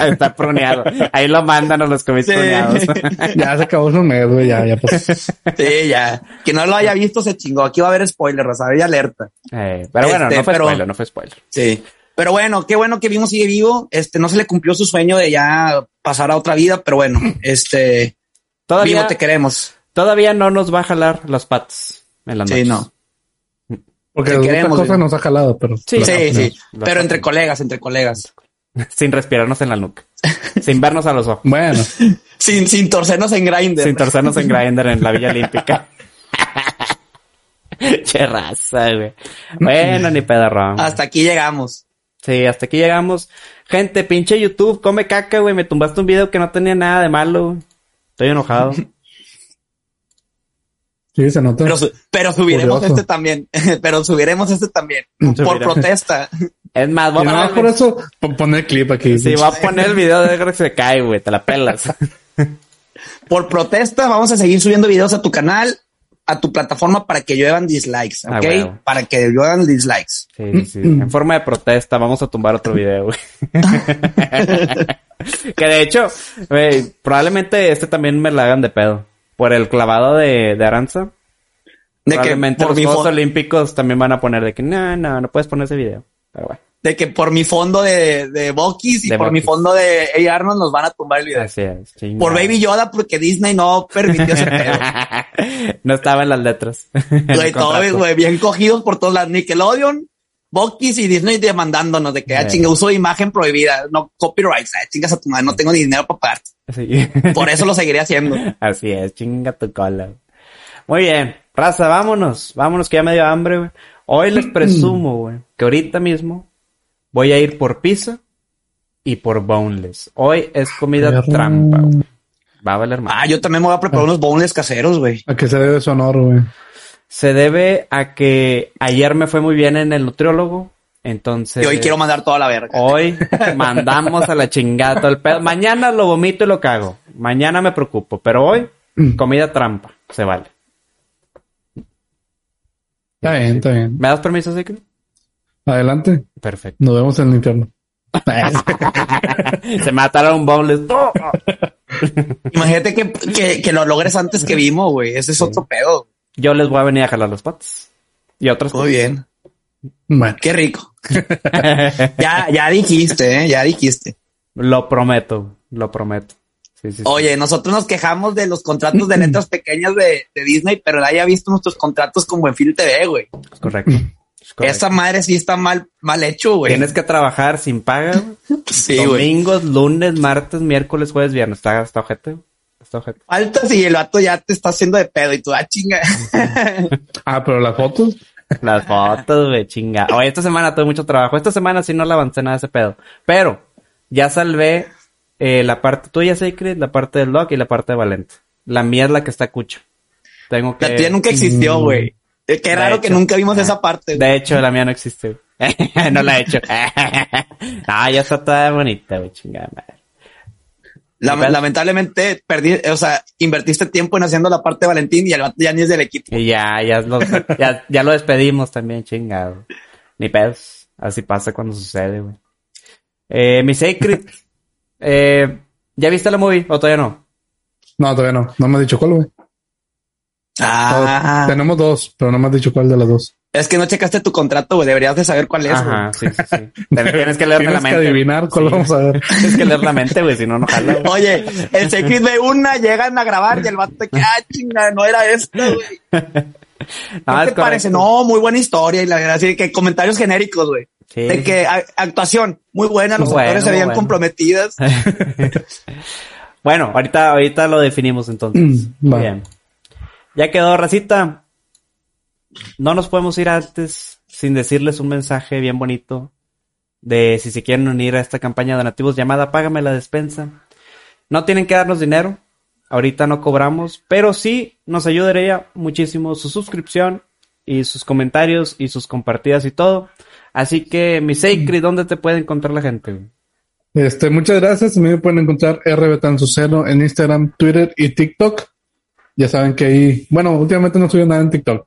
A: está proneado. Ahí lo mandan a los cómics
C: Sí.
A: proneados. [LAUGHS]
B: Ya se acabó su mes, güey. Ya, ya pasó.
C: Sí, ya. Que no lo haya visto se chingó. Aquí va a haber spoiler, raza. Había alerta.
A: Eh, pero bueno,
C: Este,
A: no fue
C: pero-
A: spoiler, no fue spoiler.
C: Sí. Pero bueno, qué bueno que vimos sigue vivo. Este, no se le cumplió su sueño de ya pasar a otra vida, pero bueno, este,
A: Todavía,
C: vivo te queremos.
A: todavía no nos va a jalar los patos en las
C: Sí,
A: noches.
C: no.
B: Porque
C: Te queremos,
B: cosa nos ha jalado, pero.
A: Sí,
C: Sí, sí. Pero entre colegas, entre colegas. [LAUGHS]
A: Sin respirarnos en la nuca. [LAUGHS] sin vernos a los ojos.
B: Bueno, [LAUGHS]
C: Sin, sin torcernos en Grindr.
A: Sin torcernos en Grindr en la Villa Olímpica. che raza, güey. Bueno, ni pedorrón. güey.
C: Hasta aquí llegamos.
A: Sí, hasta aquí llegamos. Gente, pinche YouTube, come caca, güey. Me tumbaste un video que no tenía nada de malo, güey. Estoy enojado.
B: Sí, se nota.
C: Pero, su- pero subiremos
B: Curioso.
C: este también. [LAUGHS] pero subiremos este también. Por protesta.
A: Es más, voy a
B: por eso, po- poner clip aquí.
A: sí, voy a poner el video de que se cae, güey. Te la pelas. [LAUGHS]
C: Por protesta vamos a seguir subiendo videos a tu canal, a tu plataforma para que lluevan dislikes,
A: Ah,
C: ¿ok? Para que lluevan dislikes.
A: Sí, sí, sí. En forma de protesta, vamos a tumbar otro video, güey. [LAUGHS] que de hecho, güey, probablemente este también me la hagan de pedo. Por el clavado de, de Aranza.
C: De que por
A: los Juegos Olímpicos también van a poner de que no, no, no puedes poner ese video. Pero bueno,
C: de que por mi fondo de, de Bokis y
A: De
C: por mi fondo de A. Arnold nos van a tumbar el video.
A: así es. chingada.
C: Por Baby Yoda porque Disney no permitió ese pedo. [LAUGHS]
A: no estaba en las letras.
C: Güey, todo, güey, bien cogidos por todos lados. Nickelodeon, Bokis y Disney demandándonos de que, ah,
A: Sí.
C: chinga, uso de imagen prohibida. No, copyrights, ah, chingas a tu madre, no tengo ni dinero para pagarte.
A: Sí. [LAUGHS]
C: Por eso lo seguiré haciendo.
A: Así es, chinga tu cola. Muy bien, raza, vámonos, vámonos que ya me dio hambre, güey. Hoy les [CLEARS THROAT] presumo, güey, que ahorita mismo voy a ir por pizza y por boneless. Hoy es comida trampa, güey. Va a valer más.
C: Ah, yo también me voy a preparar unos boneless caseros, güey.
B: ¿A qué se debe su honor, güey?
A: Se debe a que ayer me fue muy bien en el nutriólogo, entonces...
C: Y hoy quiero mandar toda la verga.
A: Hoy mandamos a la chingada todo el pedo. Mañana lo vomito y lo cago. Mañana me preocupo, pero hoy comida trampa, se vale.
B: Está bien, está bien.
A: ¿Me das permiso, Zikri?
B: Adelante.
A: Perfecto.
B: Nos vemos en el infierno. [LAUGHS]
A: Se mataron. ¡Oh!
C: Imagínate que, que, que lo logres antes que vimos, güey. Ese es otro pedo.
A: Yo les voy a venir a jalar los patos. Y otros.
C: Muy bien.
B: Bueno,
C: Qué rico. [LAUGHS] Ya, ya dijiste, ¿eh? Ya dijiste.
A: Lo prometo, lo prometo. Sí, sí, sí.
C: Oye, nosotros nos quejamos de los contratos de letras [CLEARS THROAT] pequeñas de, de Disney, pero nadie ha visto nuestros contratos con Buenfil TV, güey.
A: Es correcto. Es correcto.
C: Esa madre sí está mal, mal hecho, güey.
A: Tienes que trabajar sin paga. [LAUGHS]
C: Sí, güey.
A: Domingos, lunes, martes, miércoles, jueves, viernes. Está, está ojete. Güey. Está ojete.
C: Faltas y el vato ya te está haciendo de pedo y tú, ah, chinga. [LAUGHS]
B: ah, pero las fotos.
A: Las fotos, güey, chinga. Oye, esta semana tuve mucho trabajo. Esta semana sí no le avancé nada de ese pedo. Pero ya salvé eh, la parte tuya, Sacred, la parte del Doc y la parte de Valente. La mía es la que está cucha. Tengo que...
C: La tuya nunca existió, güey. Eh, Qué
A: De
C: raro que nunca vimos esa parte. güey.
A: De hecho, la mía no existe. güey. [LAUGHS] no la he hecho. [LAUGHS] ah, ya está toda bonita, güey, chingada madre.
C: Lamentablemente perdí, o sea, invertiste tiempo en haciendo la parte de Valentín y el vato ya ni es del equipo.
A: Y ya, ya lo, ya, ya lo despedimos también, chingado. Ni pedos. Así pasa cuando sucede, güey. Eh, mi Sacred. [LAUGHS] eh, ¿Ya viste la movie o todavía no?
B: No, todavía no. No me has dicho cuál, güey.
C: Ah,
B: Tenemos dos, pero no me has dicho cuál de las dos.
C: Es que no checaste tu contrato, güey. Deberías de saber cuál es. güey.
A: Ajá, sí, sí, sí. [LAUGHS] Tienes que leer la
B: Tienes que
A: mente.
B: adivinar cuál
A: Sí.
B: vamos a ver. [LAUGHS]
A: Tienes que leer la mente, güey, si no, no jala.
C: Oye, el [LAUGHS] Secret de una llegan a grabar y el vato queda, ah, chinga, no era esto, güey.
A: No,
C: ¿Qué
A: es
C: te parece? No, muy buena historia y la verdad, así que comentarios genéricos, güey.
A: Sí.
C: De que a- actuación muy buena, los
A: Bueno,
C: actores se veían
A: bueno.
C: comprometidas.
A: Bueno, ahorita, ahorita lo definimos entonces.
B: Mm.
A: Bien. Ya quedó, racita. No nos podemos ir antes sin decirles un mensaje bien bonito de si se quieren unir a esta campaña de donativos llamada Págame la despensa. No tienen que darnos dinero. Ahorita no cobramos, pero sí nos ayudaría muchísimo su suscripción y sus comentarios y sus compartidas y todo. Así que, mi Sacred, ¿dónde te puede encontrar la gente?
B: Este, muchas gracias. También me pueden encontrar RBTanzucero en Instagram, Twitter y TikTok. Ya saben que ahí, bueno, últimamente no subo nada en TikTok,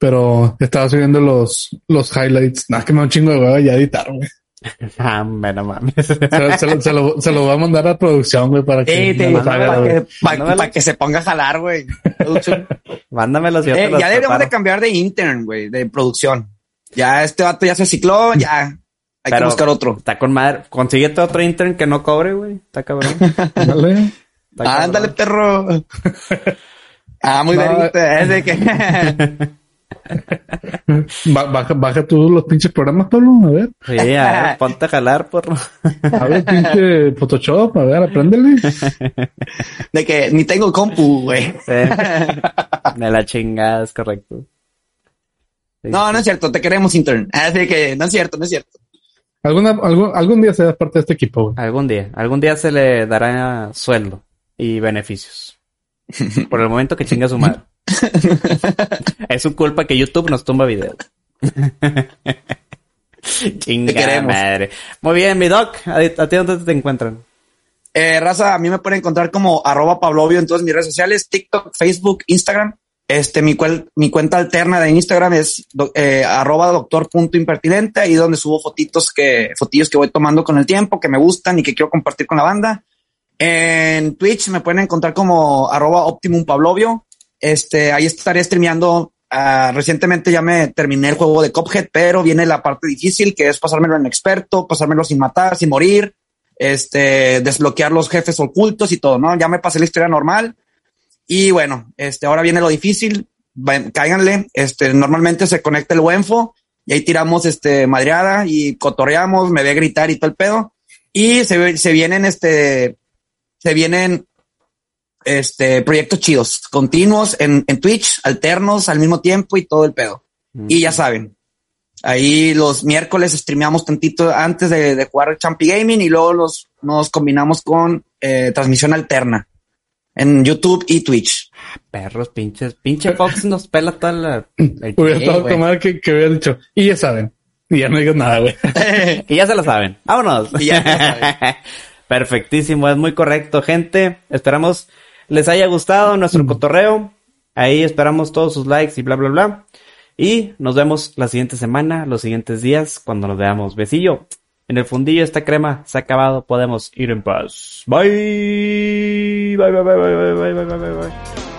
B: pero estaba subiendo los, los highlights. Nada, que me da un chingo de hueva ya editar, güey. [LAUGHS]
A: Ah, bueno, mames.
B: Se, se lo, se, lo, se lo voy a mandar a producción, güey, para que
C: Sí,
B: lo
C: para, que, pa-
A: Mándamelo.
C: pa' que se ponga a jalar, güey.
A: Yo te
C: Eh,
A: los
C: ya deberíamos de cambiar de intern, güey, de producción. Ya este vato ya se cicló, ya hay que buscar otro.
A: Está con madre. Consíguete otro intern que no cobre, güey. Está cabrón. [LAUGHS] Está
B: Dale.
A: Cabrón.
C: Ándale, perro. Ah, muy
B: No,
C: verita, es de que [LAUGHS]
B: baja, baja tú los pinches programas, Pablo. A ver.
A: Sí, a ver, [LAUGHS] ponte a jalar, porro.
B: A ver, pinche Photoshop. A ver, apréndele. [LAUGHS]
C: de que ni tengo compu, güey.
A: Sí. De la chingada, es correcto. Sí.
C: No, no es cierto, te queremos intern. Así que no es cierto, no es cierto.
B: Alguna, algún, algún día serás parte de este equipo, güey.
A: Algún día. Algún día se le dará sueldo y beneficios. [LAUGHS] Por el momento que chinga su madre. [LAUGHS] es su culpa que YouTube nos tumba videos. [LAUGHS] chinga
C: Te queremos.
A: madre. Muy bien, mi doc. ¿A, ti dónde te encuentran?
C: Eh, raza, a mí me pueden encontrar como arroba Pablovio en todas mis redes sociales, TikTok, Facebook, Instagram. Este, mi cuenta alterna de Instagram es do- eh, arroba doctor punto impertinente, ahí donde subo fotitos que, fotillos que voy tomando con el tiempo, que me gustan y que quiero compartir con la banda. En Twitch me pueden encontrar como arroba optimum Pablovio. Este, ahí estaré streameando. ah, recientemente ya me terminé el juego de Cuphead, pero viene la parte difícil, que es pasármelo en experto, pasármelo sin matar, sin morir, este, desbloquear los jefes ocultos y todo, ¿no? Ya me pasé la historia normal. Y bueno, este, ahora viene lo difícil. Ven, cáiganle. Este, normalmente se conecta el Wenfo y ahí tiramos, este, madreada y cotorreamos, me ve gritar y todo el pedo. Y se, se vienen, este, se vienen, este, proyectos chidos, continuos en, en Twitch, alternos al mismo tiempo y todo el pedo. Y ya saben, Ahí los miércoles streameamos tantito antes de, de jugar Champi Gaming y luego los, nos combinamos con eh, transmisión alterna en YouTube y Twitch.
A: Perros, pinches. Pinche Fox nos pela toda la... el- [LAUGHS]
B: Hubiera estado tomar que, que hubiera dicho. Y ya saben. Y ya no digas nada, güey. [LAUGHS]
A: Y ya se lo saben. Vámonos.
C: Y ya se lo saben. [LAUGHS]
A: Perfectísimo, es muy correcto, gente. Esperamos les haya gustado nuestro mm. cotorreo. Ahí esperamos todos sus likes y bla, bla, bla. Y nos vemos la siguiente semana, los siguientes días, cuando nos veamos. Besillo. En el fundillo esta crema se ha acabado. Podemos ir en paz. Bye. Bye, bye, bye, bye, bye, bye, bye, bye. bye.